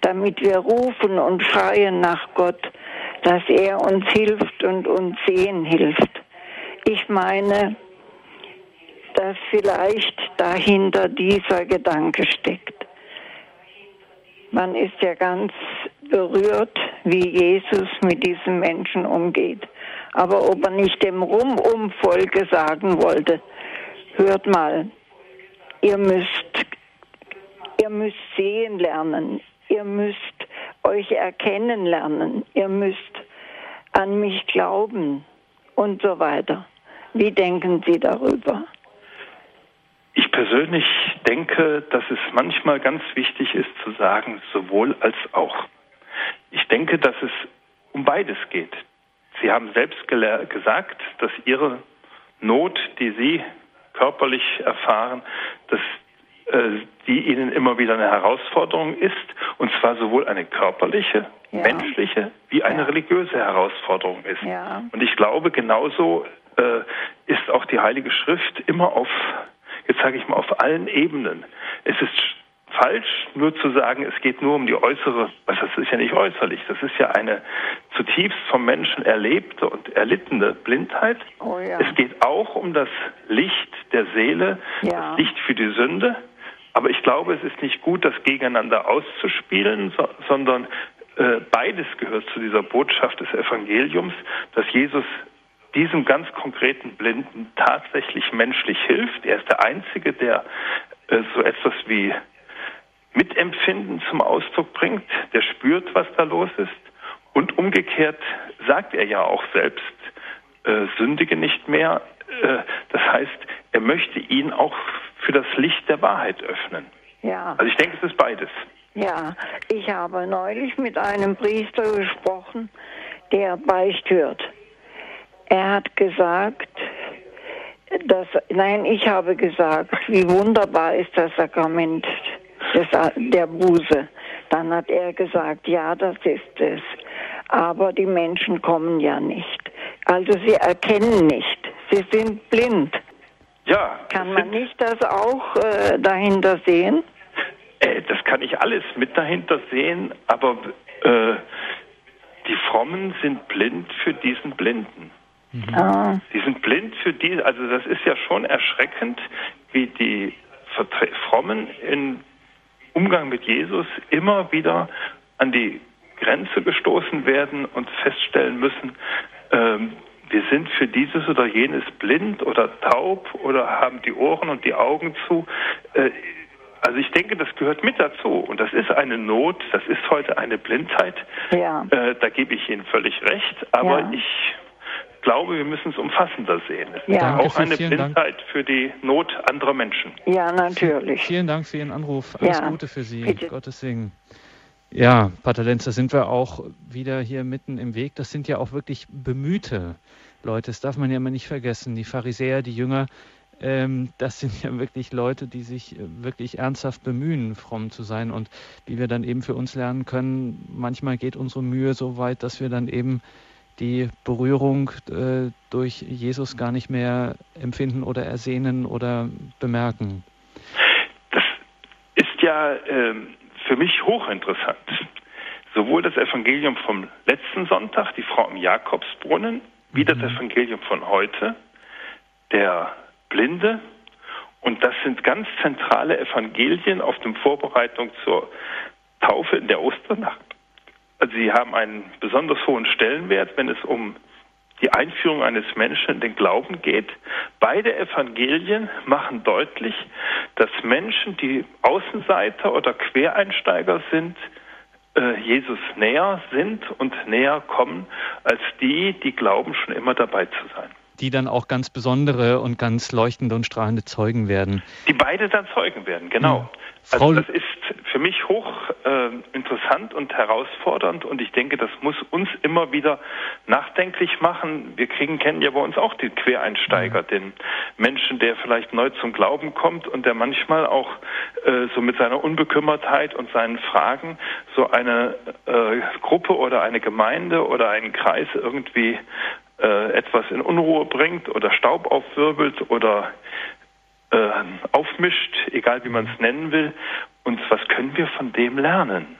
damit wir rufen und schreien nach Gott, dass er uns hilft und uns sehen hilft. Ich meine, dass vielleicht dahinter dieser Gedanke steckt. Man ist ja ganz berührt, wie Jesus mit diesen Menschen umgeht. Aber ob er nicht dem Rumumvolke sagen wollte, hört mal, ihr müsst, ihr müsst sehen lernen, ihr müsst euch erkennen lernen, ihr müsst an mich glauben und so weiter. Wie denken Sie darüber? Ich persönlich denke, dass es manchmal ganz wichtig ist zu sagen, sowohl als auch. Ich denke, dass es um beides geht. Sie haben selbst gesagt, dass Ihre Not, die Sie körperlich erfahren, dass die Ihnen immer wieder eine Herausforderung ist, und zwar sowohl eine körperliche, ja. menschliche wie eine ja. religiöse Herausforderung ist. Ja. Und ich glaube, genauso äh, ist auch die Heilige Schrift immer auf jetzt sage ich mal, auf allen Ebenen. Es ist falsch, nur zu sagen, es geht nur um die äußere, was das ist ja nicht äußerlich, das ist ja eine zutiefst vom Menschen erlebte und erlittene Blindheit. Oh. Es geht auch um das Licht der Seele, das Licht für die Sünde. Aber ich glaube, es ist nicht gut, das gegeneinander auszuspielen, so, sondern äh, beides gehört zu dieser Botschaft des Evangeliums, dass Jesus diesem ganz konkreten Blinden tatsächlich menschlich hilft. Er ist der Einzige, der äh, so etwas wie Mitempfinden zum Ausdruck bringt, der spürt, was da los ist. Und umgekehrt sagt er ja auch selbst, äh, sündige nicht mehr. Äh, das heißt, er möchte ihn auch für das Licht der Wahrheit öffnen. Ja. Also ich denke, es ist beides. Ja, ich habe neulich mit einem Priester gesprochen, der Beicht hört. Er hat gesagt, dass, nein, ich habe gesagt, wie wunderbar ist das Sakrament des, der Buße. Dann hat er gesagt, ja, das ist es. Aber die Menschen kommen ja nicht. Also sie erkennen nicht. Sie sind blind. Ja. Kann man nicht das auch äh, dahinter sehen? Äh, das kann ich alles mit dahinter sehen, aber äh, die Frommen sind blind für diesen Blinden. Mhm. Ah. Die sind blind für die, also das ist ja schon erschreckend, wie die Vertre Frommen im Umgang mit Jesus immer wieder an die Grenze gestoßen werden und feststellen müssen, ähm, wir sind für dieses oder jenes blind oder taub oder haben die Ohren und die Augen zu. Äh, also ich denke, das gehört mit dazu und das ist eine Not, das ist heute eine Blindheit. Ja. Äh, da gebe ich Ihnen völlig recht, aber ja. ich glaube, wir müssen es umfassender sehen. Es ja. ist auch eine Blindheit Dank. für die Not anderer Menschen. Ja, natürlich. Vielen Dank für Ihren Anruf. Alles ja. Gute für Sie. Bitte. Gottes Segen. Ja, Pater Lenz, da sind wir auch wieder hier mitten im Weg. Das sind ja auch wirklich bemühte Leute. Das darf man ja immer nicht vergessen. Die Pharisäer, die Jünger, ähm, das sind ja wirklich Leute, die sich äh, wirklich ernsthaft bemühen, fromm zu sein. Und wie wir dann eben für uns lernen können, manchmal geht unsere Mühe so weit, dass wir dann eben die Berührung äh, durch Jesus gar nicht mehr empfinden oder ersehnen oder bemerken. Das ist ja äh, für mich hochinteressant. Sowohl das Evangelium vom letzten Sonntag, die Frau im Jakobsbrunnen, wie das mhm. Evangelium von heute, der Blinde. Und das sind ganz zentrale Evangelien auf dem Vorbereitung zur Taufe in der Osternacht. Also sie haben einen besonders hohen Stellenwert, wenn es um die Einführung eines Menschen in den Glauben geht. Beide Evangelien machen deutlich, dass Menschen, die Außenseiter oder Quereinsteiger sind, äh, Jesus näher sind und näher kommen, als die, die glauben, schon immer dabei zu sein. Die dann auch ganz besondere und ganz leuchtende und strahlende Zeugen werden. Die beide dann Zeugen werden, genau. Ja. Also das ist für mich hoch äh, interessant und herausfordernd und ich denke, das muss uns immer wieder nachdenklich machen. Wir kriegen kennen ja bei uns auch den Quereinsteiger, mhm. den Menschen, der vielleicht neu zum Glauben kommt und der manchmal auch äh, so mit seiner Unbekümmertheit und seinen Fragen so eine äh, Gruppe oder eine Gemeinde oder einen Kreis irgendwie äh, etwas in Unruhe bringt oder Staub aufwirbelt oder äh, aufmischt, egal wie man es nennen will. Und was können wir von dem lernen?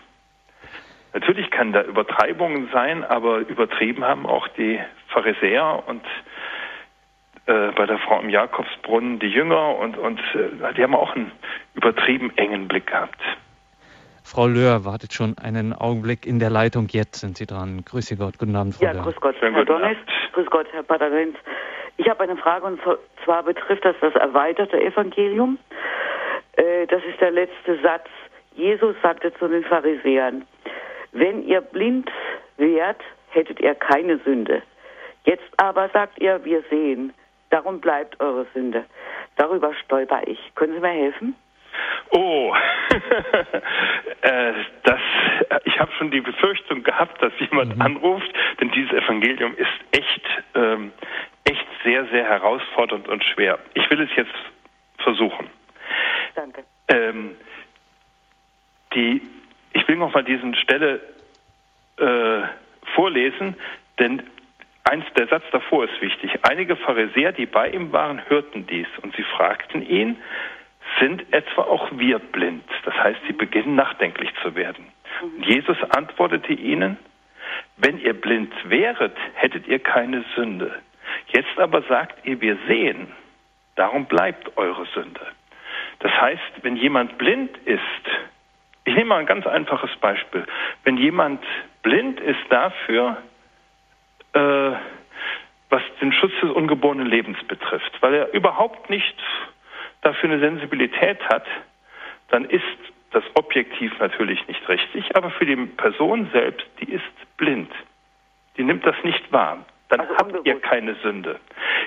Natürlich kann da Übertreibungen sein, aber übertrieben haben auch die Pharisäer und äh, bei der Frau im Jakobsbrunnen die Jünger und, und äh, die haben auch einen übertrieben engen Blick gehabt. Frau Löhr wartet schon einen Augenblick in der Leitung. Jetzt sind Sie dran. Grüße Gott. Guten Abend, Frau Ja, Löhr. grüß Gott, Herr Donnes. Grüß Gott, Herr Pater Lenz. Ich habe eine Frage und zwar betrifft das das erweiterte Evangelium. Äh, das ist der letzte Satz. Jesus sagte zu den Pharisäern, wenn ihr blind wärt, hättet ihr keine Sünde. Jetzt aber sagt ihr, wir sehen. Darum bleibt eure Sünde. Darüber stolper ich. Können Sie mir helfen? Oh, äh, das, ich habe schon die Befürchtung gehabt, dass jemand mhm. anruft, denn dieses Evangelium ist echt, ähm, echt sehr, sehr herausfordernd und schwer. Ich will es jetzt versuchen. Danke. Ähm, die, ich will noch mal diesen Stelle äh, vorlesen, denn eins der Satz davor ist wichtig. Einige Pharisäer, die bei ihm waren, hörten dies und sie fragten ihn, sind etwa auch wir blind? Das heißt, sie beginnen nachdenklich zu werden. Und Jesus antwortete ihnen, wenn ihr blind wäret, hättet ihr keine Sünde. Jetzt aber sagt ihr, wir sehen. Darum bleibt eure Sünde. Das heißt, wenn jemand blind ist, ich nehme mal ein ganz einfaches Beispiel. Wenn jemand blind ist dafür, äh, was den Schutz des ungeborenen Lebens betrifft, weil er überhaupt nicht dafür eine Sensibilität hat, dann ist das objektiv natürlich nicht richtig, aber für die Person selbst, die ist blind. Die nimmt das nicht wahr. Dann also habt ihr keine Sünde.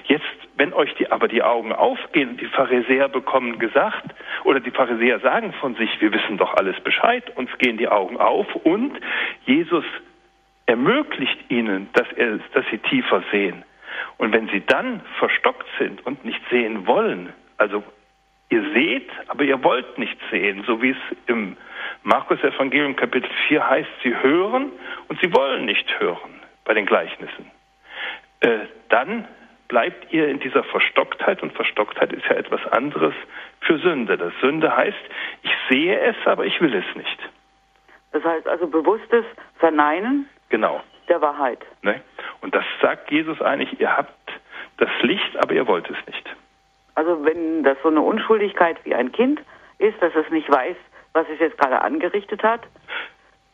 Jetzt, wenn euch die, aber die Augen aufgehen und die Pharisäer bekommen gesagt, oder die Pharisäer sagen von sich, wir wissen doch alles Bescheid, uns gehen die Augen auf und Jesus ermöglicht ihnen, dass, er, dass sie tiefer sehen. Und wenn sie dann verstockt sind und nicht sehen wollen, also ihr seht, aber ihr wollt nicht sehen, so wie es im Markus Evangelium Kapitel 4 heißt, sie hören und sie wollen nicht hören bei den Gleichnissen. Äh, dann bleibt ihr in dieser Verstocktheit und Verstocktheit ist ja etwas anderes für Sünde. Das Sünde heißt, ich sehe es, aber ich will es nicht. Das heißt also bewusstes Verneinen genau. der Wahrheit. Ne? Und das sagt Jesus eigentlich, ihr habt das Licht, aber ihr wollt es nicht. Also wenn das so eine Unschuldigkeit wie ein Kind ist, dass es nicht weiß, was es jetzt gerade angerichtet hat,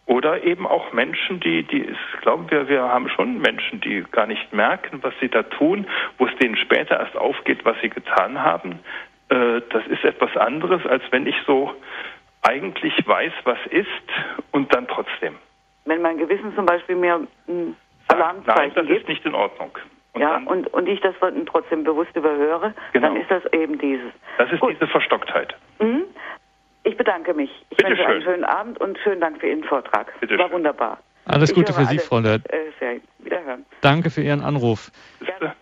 oder eben auch Menschen, die, die, ich glaube, wir, wir haben schon Menschen, die gar nicht merken, was sie da tun, wo es denen später erst aufgeht, was sie getan haben. Äh, das ist etwas anderes, als wenn ich so eigentlich weiß, was ist und dann trotzdem. Wenn mein Gewissen zum Beispiel mir ein Alarmzeichen Nein, das gibt, ist nicht in Ordnung. Und ja, und, und ich das trotzdem bewusst überhöre, genau. dann ist das eben dieses. Das ist Gut. diese Verstocktheit. Mhm. Ich bedanke mich. Ich Bitte wünsche schön. einen schönen Abend und schönen Dank für Ihren Vortrag. Bitte War schön. wunderbar. Alles Ich Gute für Sie, Frau Löhr. Äh. Danke für Ihren Anruf. Bitte.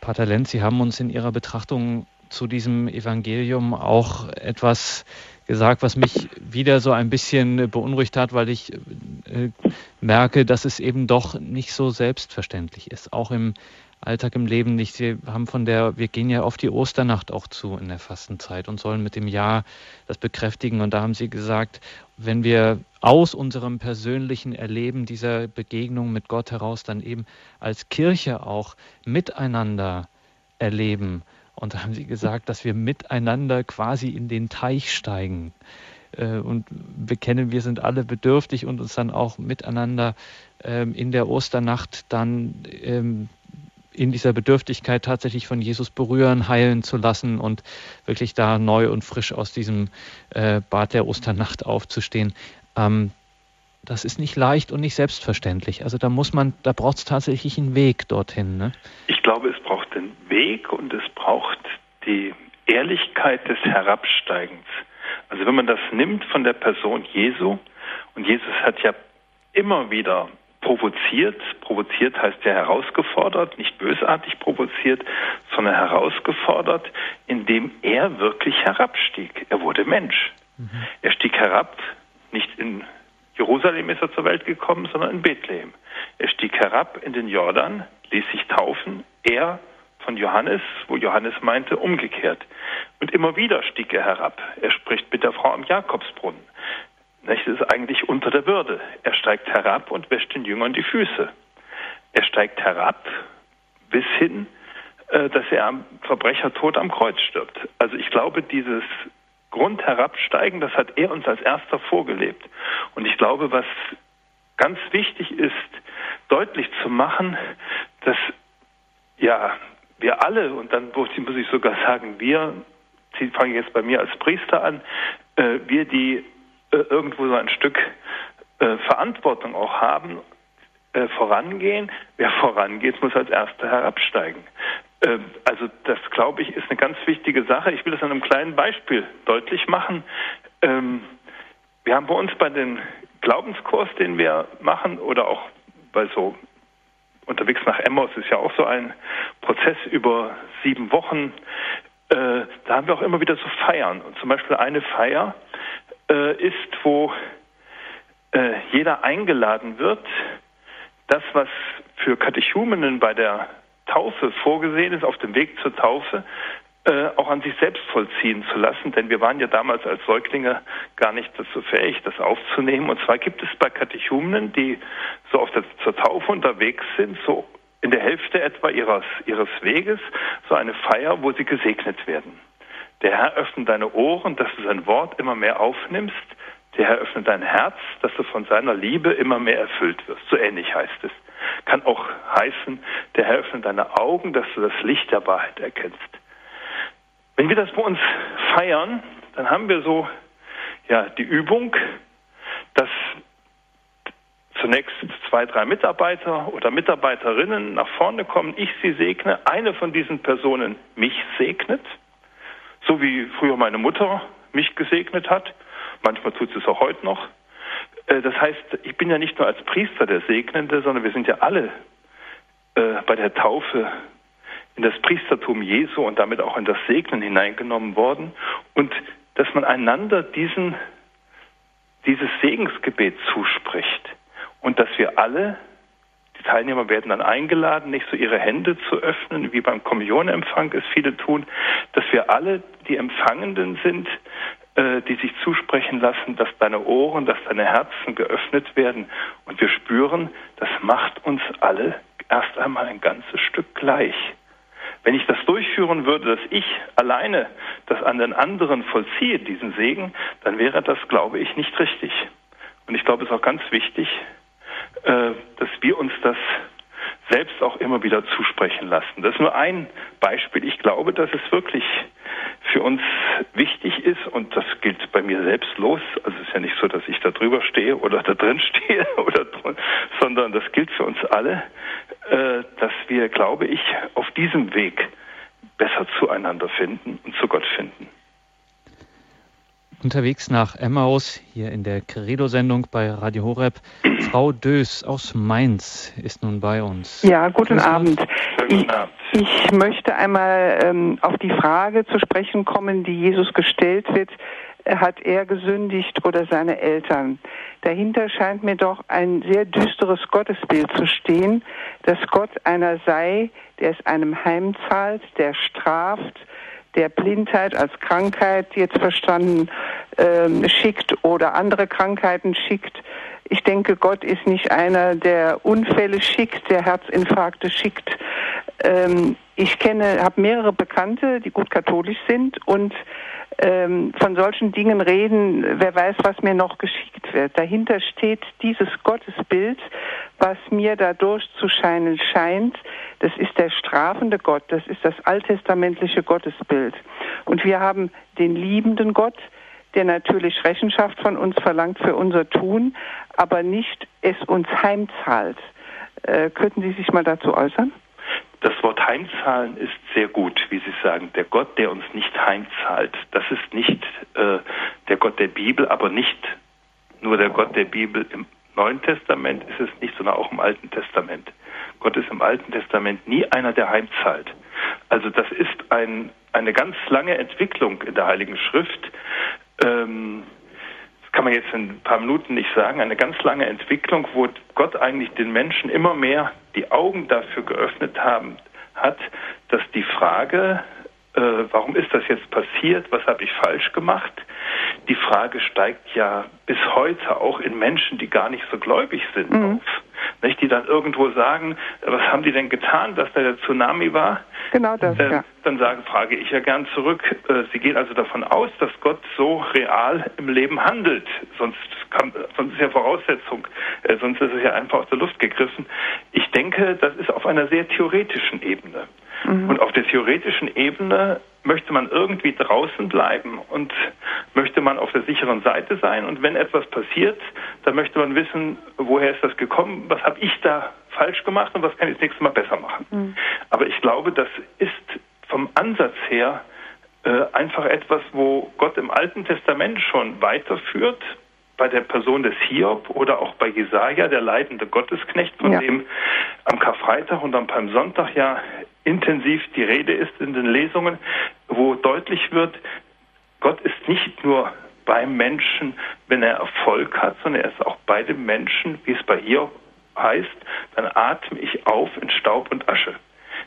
Pater Lenz, Sie haben uns in Ihrer Betrachtung zu diesem Evangelium auch etwas gesagt, was mich wieder so ein bisschen beunruhigt hat, weil ich äh, merke, dass es eben doch nicht so selbstverständlich ist, auch im Alltag im Leben nicht. Sie haben von der, wir gehen ja auf die Osternacht auch zu in der Fastenzeit und sollen mit dem Jahr das bekräftigen. Und da haben Sie gesagt, wenn wir aus unserem persönlichen Erleben dieser Begegnung mit Gott heraus dann eben als Kirche auch miteinander erleben. Und da haben Sie gesagt, dass wir miteinander quasi in den Teich steigen äh, und bekennen, wir sind alle bedürftig und uns dann auch miteinander ähm, in der Osternacht dann ähm, in dieser Bedürftigkeit tatsächlich von Jesus berühren, heilen zu lassen und wirklich da neu und frisch aus diesem äh, Bad der Osternacht aufzustehen. Ähm, das ist nicht leicht und nicht selbstverständlich. Also da muss man, da braucht es tatsächlich einen Weg dorthin. Ne? Ich glaube, es braucht den Weg und es braucht die Ehrlichkeit des Herabsteigens. Also wenn man das nimmt von der Person Jesu, und Jesus hat ja immer wieder provoziert. Provoziert heißt ja herausgefordert, nicht bösartig provoziert, sondern herausgefordert, indem er wirklich herabstieg. Er wurde Mensch. Mhm. Er stieg herab, nicht in Jerusalem ist er zur Welt gekommen, sondern in Bethlehem. Er stieg herab in den Jordan, ließ sich taufen, er von Johannes, wo Johannes meinte, umgekehrt. Und immer wieder stieg er herab. Er spricht mit der Frau am Jakobsbrunnen. Das ist eigentlich unter der Würde. Er steigt herab und wäscht den Jüngern die Füße. Er steigt herab bis hin, äh, dass er am Verbrechertod am Kreuz stirbt. Also ich glaube, dieses Grundherabsteigen, das hat er uns als erster vorgelebt. Und ich glaube, was ganz wichtig ist, deutlich zu machen, dass ja wir alle, und dann muss ich sogar sagen, wir, fange jetzt bei mir als Priester an, äh, wir, die äh, irgendwo so ein Stück äh, Verantwortung auch haben, äh, vorangehen. Wer vorangeht, muss als Erster herabsteigen. Ähm, also das, glaube ich, ist eine ganz wichtige Sache. Ich will das an einem kleinen Beispiel deutlich machen. Ähm, wir haben bei uns bei den Glaubenskurs, den wir machen, oder auch bei so unterwegs nach Emmaus ist ja auch so ein Prozess über sieben Wochen. Da haben wir auch immer wieder so Feiern. Und zum Beispiel eine Feier äh, ist, wo äh, jeder eingeladen wird, das, was für Katechumenen bei der Taufe vorgesehen ist, auf dem Weg zur Taufe, äh, auch an sich selbst vollziehen zu lassen, denn wir waren ja damals als Säuglinge gar nicht dazu fähig, das aufzunehmen. Und zwar gibt es bei Katechumenen, die so auf der, zur Taufe unterwegs sind, so in der Hälfte etwa ihres, ihres Weges, so eine Feier, wo sie gesegnet werden. Der Herr öffnet deine Ohren, dass du sein Wort immer mehr aufnimmst. Der Herr öffnet dein Herz, dass du von seiner Liebe immer mehr erfüllt wirst. So ähnlich heißt es. Kann auch heißen, der Herr öffnet deine Augen, dass du das Licht der Wahrheit erkennst. Wenn wir das bei uns feiern, dann haben wir so ja, die Übung, dass zunächst zwei, drei Mitarbeiter oder Mitarbeiterinnen nach vorne kommen, ich sie segne, eine von diesen Personen mich segnet, so wie früher meine Mutter mich gesegnet hat. Manchmal tut sie es auch heute noch. Äh, das heißt, ich bin ja nicht nur als Priester der Segnende, sondern wir sind ja alle äh, bei der Taufe in das Priestertum Jesu und damit auch in das Segnen hineingenommen worden und dass man einander diesen, dieses Segensgebet zuspricht und dass wir alle, die Teilnehmer werden dann eingeladen, nicht so ihre Hände zu öffnen, wie beim Kommunionempfang es viele tun, dass wir alle, die Empfangenden sind, äh, die sich zusprechen lassen, dass deine Ohren, dass deine Herzen geöffnet werden und wir spüren, das macht uns alle erst einmal ein ganzes Stück gleich. Wenn ich das durchführen würde, dass ich alleine das an den anderen vollziehe, diesen Segen, dann wäre das, glaube ich, nicht richtig. Und ich glaube, es ist auch ganz wichtig, äh, dass wir uns das selbst auch immer wieder zusprechen lassen. Das ist nur ein Beispiel. Ich glaube, dass es wirklich für uns wichtig ist und das gilt bei mir selbst los. Also es ist ja nicht so, dass ich da drüber stehe oder da drin stehe oder sondern das gilt für uns alle, äh, dass wir, glaube ich, auf diesem Weg besser zueinander finden und zu Gott finden. Unterwegs nach Emmaus, hier in der Credo-Sendung bei Radio Horeb. Frau Dös aus Mainz ist nun bei uns. Ja, guten Abend. Ich, ich, möchte einmal ähm, auf die Frage zu sprechen kommen, die Jesus gestellt wird. Hat er gesündigt oder seine Eltern? Dahinter scheint mir doch ein sehr düsteres Gottesbild zu stehen, dass Gott einer sei, der es einem heimzahlt, der straft, der Blindheit als Krankheit jetzt verstanden ähm, schickt oder andere Krankheiten schickt. Ich denke, Gott ist nicht einer, der Unfälle schickt, der Herzinfarkte schickt. Ähm, ich kenne, habe mehrere Bekannte, die gut katholisch sind und ähm, von solchen Dingen reden, wer weiß, was mir noch geschickt wird. Dahinter steht dieses Gottesbild, was mir da durchzuscheinen scheint. Das ist der strafende Gott, das ist das alttestamentliche Gottesbild. Und wir haben den liebenden Gott, der natürlich Rechenschaft von uns verlangt für unser Tun, aber nicht es uns heimzahlt. Äh, könnten Sie sich mal dazu äußern? Das Wort heimzahlen ist sehr gut, wie Sie sagen. Der Gott, der uns nicht heimzahlt, das ist nicht äh, der Gott der Bibel, aber nicht nur der Gott der Bibel im Neuen Testament ist es nicht, sondern auch im Alten Testament. Gott ist im Alten Testament nie einer, der heimzahlt. Also das ist ein, eine ganz lange Entwicklung in der Heiligen Schrift. Ähm, kann man jetzt in ein paar Minuten nicht sagen. Eine ganz lange Entwicklung, wo Gott eigentlich den Menschen immer mehr die Augen dafür geöffnet haben, hat, dass die Frage äh, warum ist das jetzt passiert, was habe ich falsch gemacht. Die Frage steigt ja bis heute auch in Menschen, die gar nicht so gläubig sind, mhm. auf. Nicht, die dann irgendwo sagen, was haben die denn getan, dass da der Tsunami war? Genau das, äh, ja. Dann sagen, frage ich ja gern zurück. Äh, Sie gehen also davon aus, dass Gott so real im Leben handelt. Sonst, kann, sonst ist ja Voraussetzung, äh, sonst ist es ja einfach aus der Luft gegriffen. Ich denke, das ist auf einer sehr theoretischen Ebene. Mhm. Und auf der theoretischen Ebene möchte man irgendwie draußen bleiben und möchte man auf der sicheren Seite sein. Und wenn etwas passiert, dann möchte man wissen, woher ist das gekommen, was habe ich da falsch gemacht und was kann ich das nächste Mal besser machen. Mhm. Aber ich glaube, das ist vom Ansatz her äh, einfach etwas, wo Gott im Alten Testament schon weiterführt, bei der Person des Hiob oder auch bei Jesaja, der leidende Gottesknecht, von ja. dem am Karfreitag und am Palmsonntag ja intensiv die Rede ist in den Lesungen, wo deutlich wird, Gott ist nicht nur beim Menschen, wenn er Erfolg hat, sondern er ist auch bei dem Menschen, wie es bei Hiob heißt, dann atme ich auf in Staub und Asche.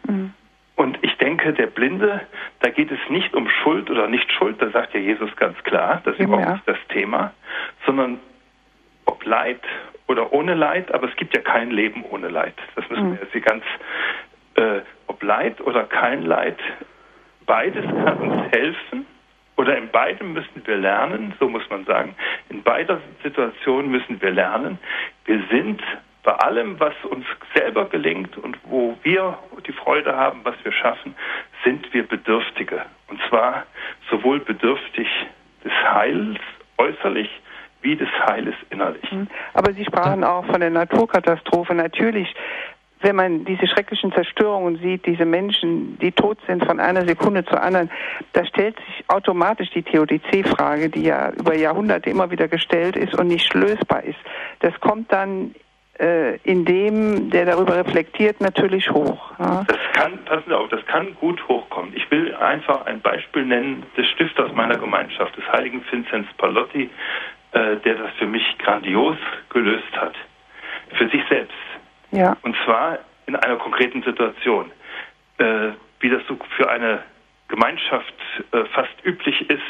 Mhm. Und ich denke, der Blinde, da geht es nicht um Schuld oder nicht Schuld, da sagt ja Jesus ganz klar, das ist ja. überhaupt nicht das Thema, sondern ob Leid oder ohne Leid, aber es gibt ja kein Leben ohne Leid. Das müssen mhm. wir jetzt ganz, äh, ob Leid oder kein Leid, beides kann uns helfen oder in beidem müssen wir lernen, so muss man sagen. In beider Situation müssen wir lernen. Wir sind bei allem, was uns selber gelingt und wo wir die Freude haben, was wir schaffen, sind wir Bedürftige. Und zwar sowohl bedürftig des Heils äußerlich wie des Heiles innerlich. Mhm. Aber Sie sprachen auch von der Naturkatastrophe. Natürlich wenn man diese schrecklichen Zerstörungen sieht, diese Menschen, die tot sind von einer Sekunde zur anderen, da stellt sich automatisch die Theodizee-Frage, die ja über Jahrhunderte immer wieder gestellt ist und nicht lösbar ist. Das kommt dann äh, in dem, der darüber reflektiert, natürlich hoch. Ja? Das kann, passen Sie auf, das kann gut hochkommen. Ich will einfach ein Beispiel nennen des Stifters meiner Gemeinschaft, des heiligen Vinzenz Palotti, äh, der das für mich grandios gelöst hat. Für sich selbst. Ja. Und zwar in einer konkreten Situation. Äh, wie das so für eine Gemeinschaft äh, fast üblich ist,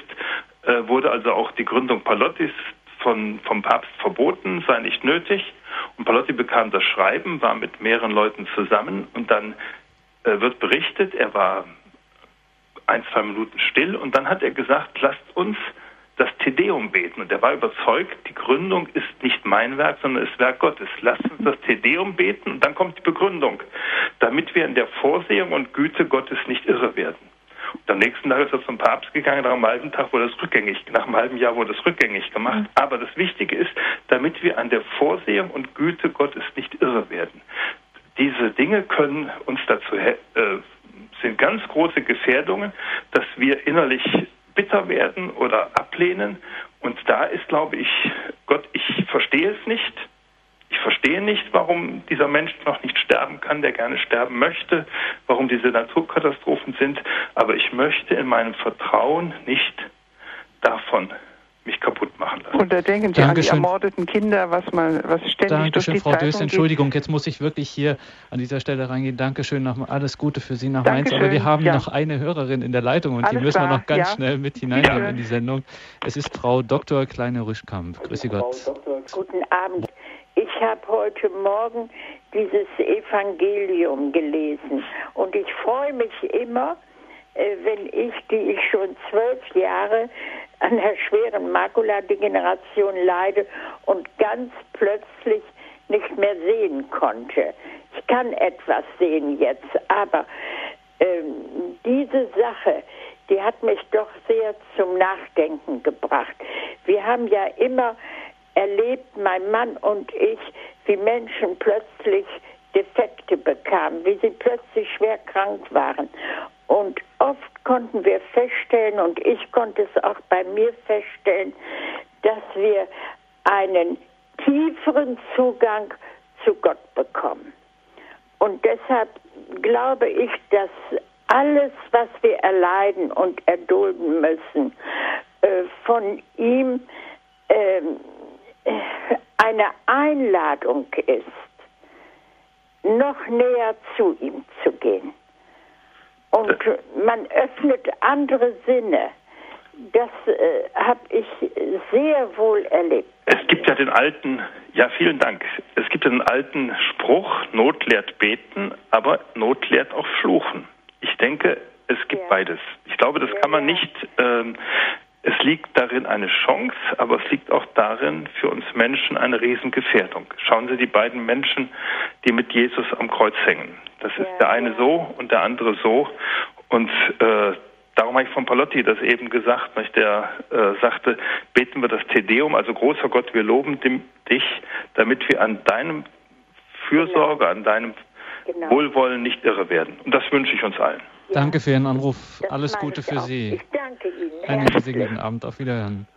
äh, wurde also auch die Gründung Palottis von, vom Papst verboten, sei nicht nötig. Und Palotti bekam das Schreiben, war mit mehreren Leuten zusammen und dann äh, wird berichtet, er war ein, zwei Minuten still und dann hat er gesagt, lasst uns das Tedeum beten. Und er war überzeugt, die Gründung ist nicht mein Werk, sondern ist Werk Gottes. Lasst uns das Tedeum beten und dann kommt die Begründung, damit wir in der Vorsehung und Güte Gottes nicht irre werden. Und am nächsten Tag ist er zum Papst gegangen, nach einem halben Tag wurde es rückgängig, nach einem halben Jahr wurde es rückgängig gemacht. Mhm. Aber das Wichtige ist, damit wir an der Vorsehung und Güte Gottes nicht irre werden. Diese Dinge können uns dazu, äh, sind ganz große Gefährdungen, dass wir innerlich bitter werden oder ablehnen. Und da ist, glaube ich, Gott, ich verstehe es nicht. Ich verstehe nicht, warum dieser Mensch noch nicht sterben kann, der gerne sterben möchte, warum diese Naturkatastrophen sind, aber ich möchte in meinem Vertrauen nicht davon mich kaputt machen lassen. Und da denken Sie Dankeschön. an die ermordeten Kinder, was man, was ständig Dankeschön, durch die Frau Zeitung Dös, Entschuldigung, jetzt muss ich wirklich hier an dieser Stelle reingehen. Dankeschön, noch alles Gute für Sie nach Dankeschön, Mainz. Aber wir haben ja. noch eine Hörerin in der Leitung und alles die müssen wir noch ganz ja. schnell mit hineinnehmen ja. in die Sendung. Es ist Frau Dr. Kleine-Rüschkamp. Grüße Gott. Guten Abend. Ich habe heute Morgen dieses Evangelium gelesen und ich freue mich immer, wenn ich, die ich schon zwölf Jahre an der schweren Makuladegeneration leide und ganz plötzlich nicht mehr sehen konnte. Ich kann etwas sehen jetzt, aber ähm, diese Sache, die hat mich doch sehr zum Nachdenken gebracht. Wir haben ja immer erlebt, mein Mann und ich, wie Menschen plötzlich Defekte bekamen, wie sie plötzlich schwer krank waren. Und oft konnten wir feststellen, und ich konnte es auch bei mir feststellen, dass wir einen tieferen Zugang zu Gott bekommen. Und deshalb glaube ich, dass alles, was wir erleiden und erdulden müssen, äh, von ihm äh, eine Einladung ist, noch näher zu ihm zu gehen. Und man öffnet andere Sinne. Das äh, habe ich sehr wohl erlebt. Es gibt ja den alten, ja vielen Dank, es gibt ja den alten Spruch, Not lehrt beten, aber Not lehrt auch fluchen. Ich denke, es gibt ja. beides. Ich glaube, das ja, kann man nicht ähm, es liegt darin eine Chance, aber es liegt auch darin für uns Menschen eine Riesengefährdung. Schauen Sie die beiden Menschen, die mit Jesus am Kreuz hängen. Das ist ja, der eine ja. so und der andere so. Und äh, darum habe ich von Palotti das eben gesagt, nicht? der äh, sagte, beten wir das Tedeum, also großer Gott, wir loben dich, damit wir an deinem Fürsorge, an deinem genau. Wohlwollen nicht irre werden. Und das wünsche ich uns allen. Danke für Ihren Anruf. Alles Gute für Sie. Ich danke Ihnen. Einen gesegneten Abend. Auf Wiederhören.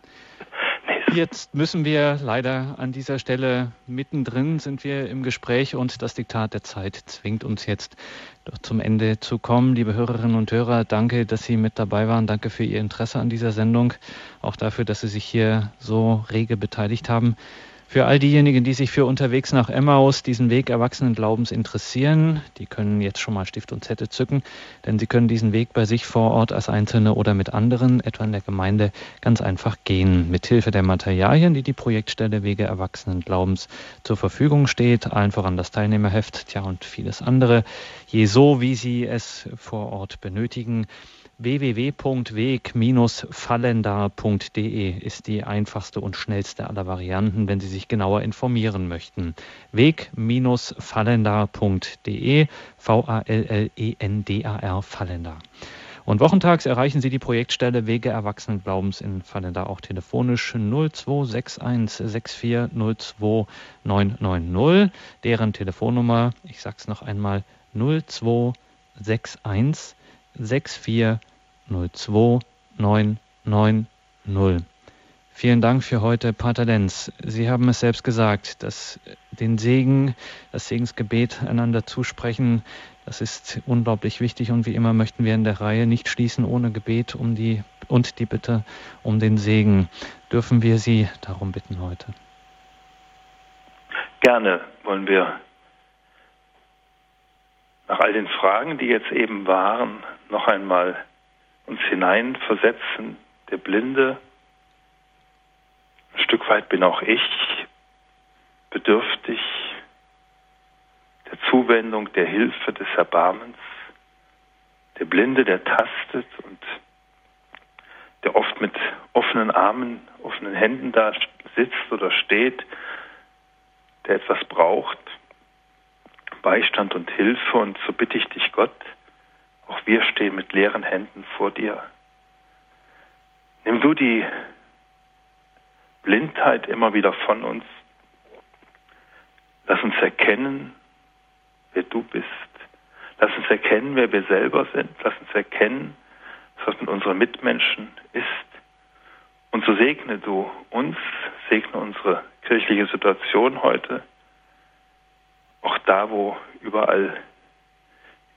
Jetzt müssen wir leider an dieser Stelle mittendrin sind wir im Gespräch und das Diktat der Zeit zwingt uns jetzt doch zum Ende zu kommen. Liebe Hörerinnen und Hörer, danke, dass Sie mit dabei waren. Danke für Ihr Interesse an dieser Sendung. Auch dafür, dass Sie sich hier so rege beteiligt haben. Für all diejenigen, die sich für unterwegs nach Emmaus diesen Weg erwachsenen Glaubens interessieren, die können jetzt schon mal Stift und Zettel zücken, denn sie können diesen Weg bei sich vor Ort als Einzelne oder mit anderen, etwa in der Gemeinde, ganz einfach gehen. Mit Hilfe der Materialien, die die Projektstelle Wege erwachsenen Glaubens zur Verfügung steht, allen voran das Teilnehmerheft, tja und vieles andere, je so, wie sie es vor Ort benötigen www.weg-fallendar.de ist die einfachste und schnellste aller Varianten, wenn Sie sich genauer informieren möchten. Weg-fallendar.de, V-A-L-L-E-N-D-A-R, Fallendar. Und wochentags erreichen Sie die Projektstelle Wege Erwachsenenglaubens in Fallendar auch telefonisch 0261 6402990. Deren Telefonnummer, ich sag's noch einmal, 0261 6402990. Vielen Dank für heute, Pater Lenz. Sie haben es selbst gesagt, dass den Segen, das Segensgebet einander zusprechen, das ist unglaublich wichtig und wie immer möchten wir in der Reihe nicht schließen ohne Gebet um die und die Bitte um den Segen. Dürfen wir Sie darum bitten heute? Gerne wollen wir nach all den Fragen, die jetzt eben waren, noch einmal uns hineinversetzen, der Blinde. Ein Stück weit bin auch ich bedürftig der Zuwendung, der Hilfe, des Erbarmens. Der Blinde, der tastet und der oft mit offenen Armen, offenen Händen da sitzt oder steht, der etwas braucht. Beistand und Hilfe und so bitte ich dich, Gott, auch wir stehen mit leeren Händen vor dir. Nimm du die Blindheit immer wieder von uns. Lass uns erkennen, wer du bist. Lass uns erkennen, wer wir selber sind. Lass uns erkennen, was mit unseren Mitmenschen ist. Und so segne du uns, segne unsere kirchliche Situation heute, auch da, wo überall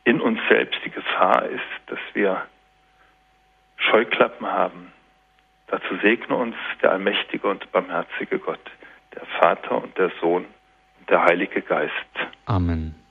in uns selbst die Gefahr ist, dass wir Scheuklappen haben. Dazu segne uns der allmächtige und barmherzige Gott, der Vater und der Sohn und der Heilige Geist. Amen.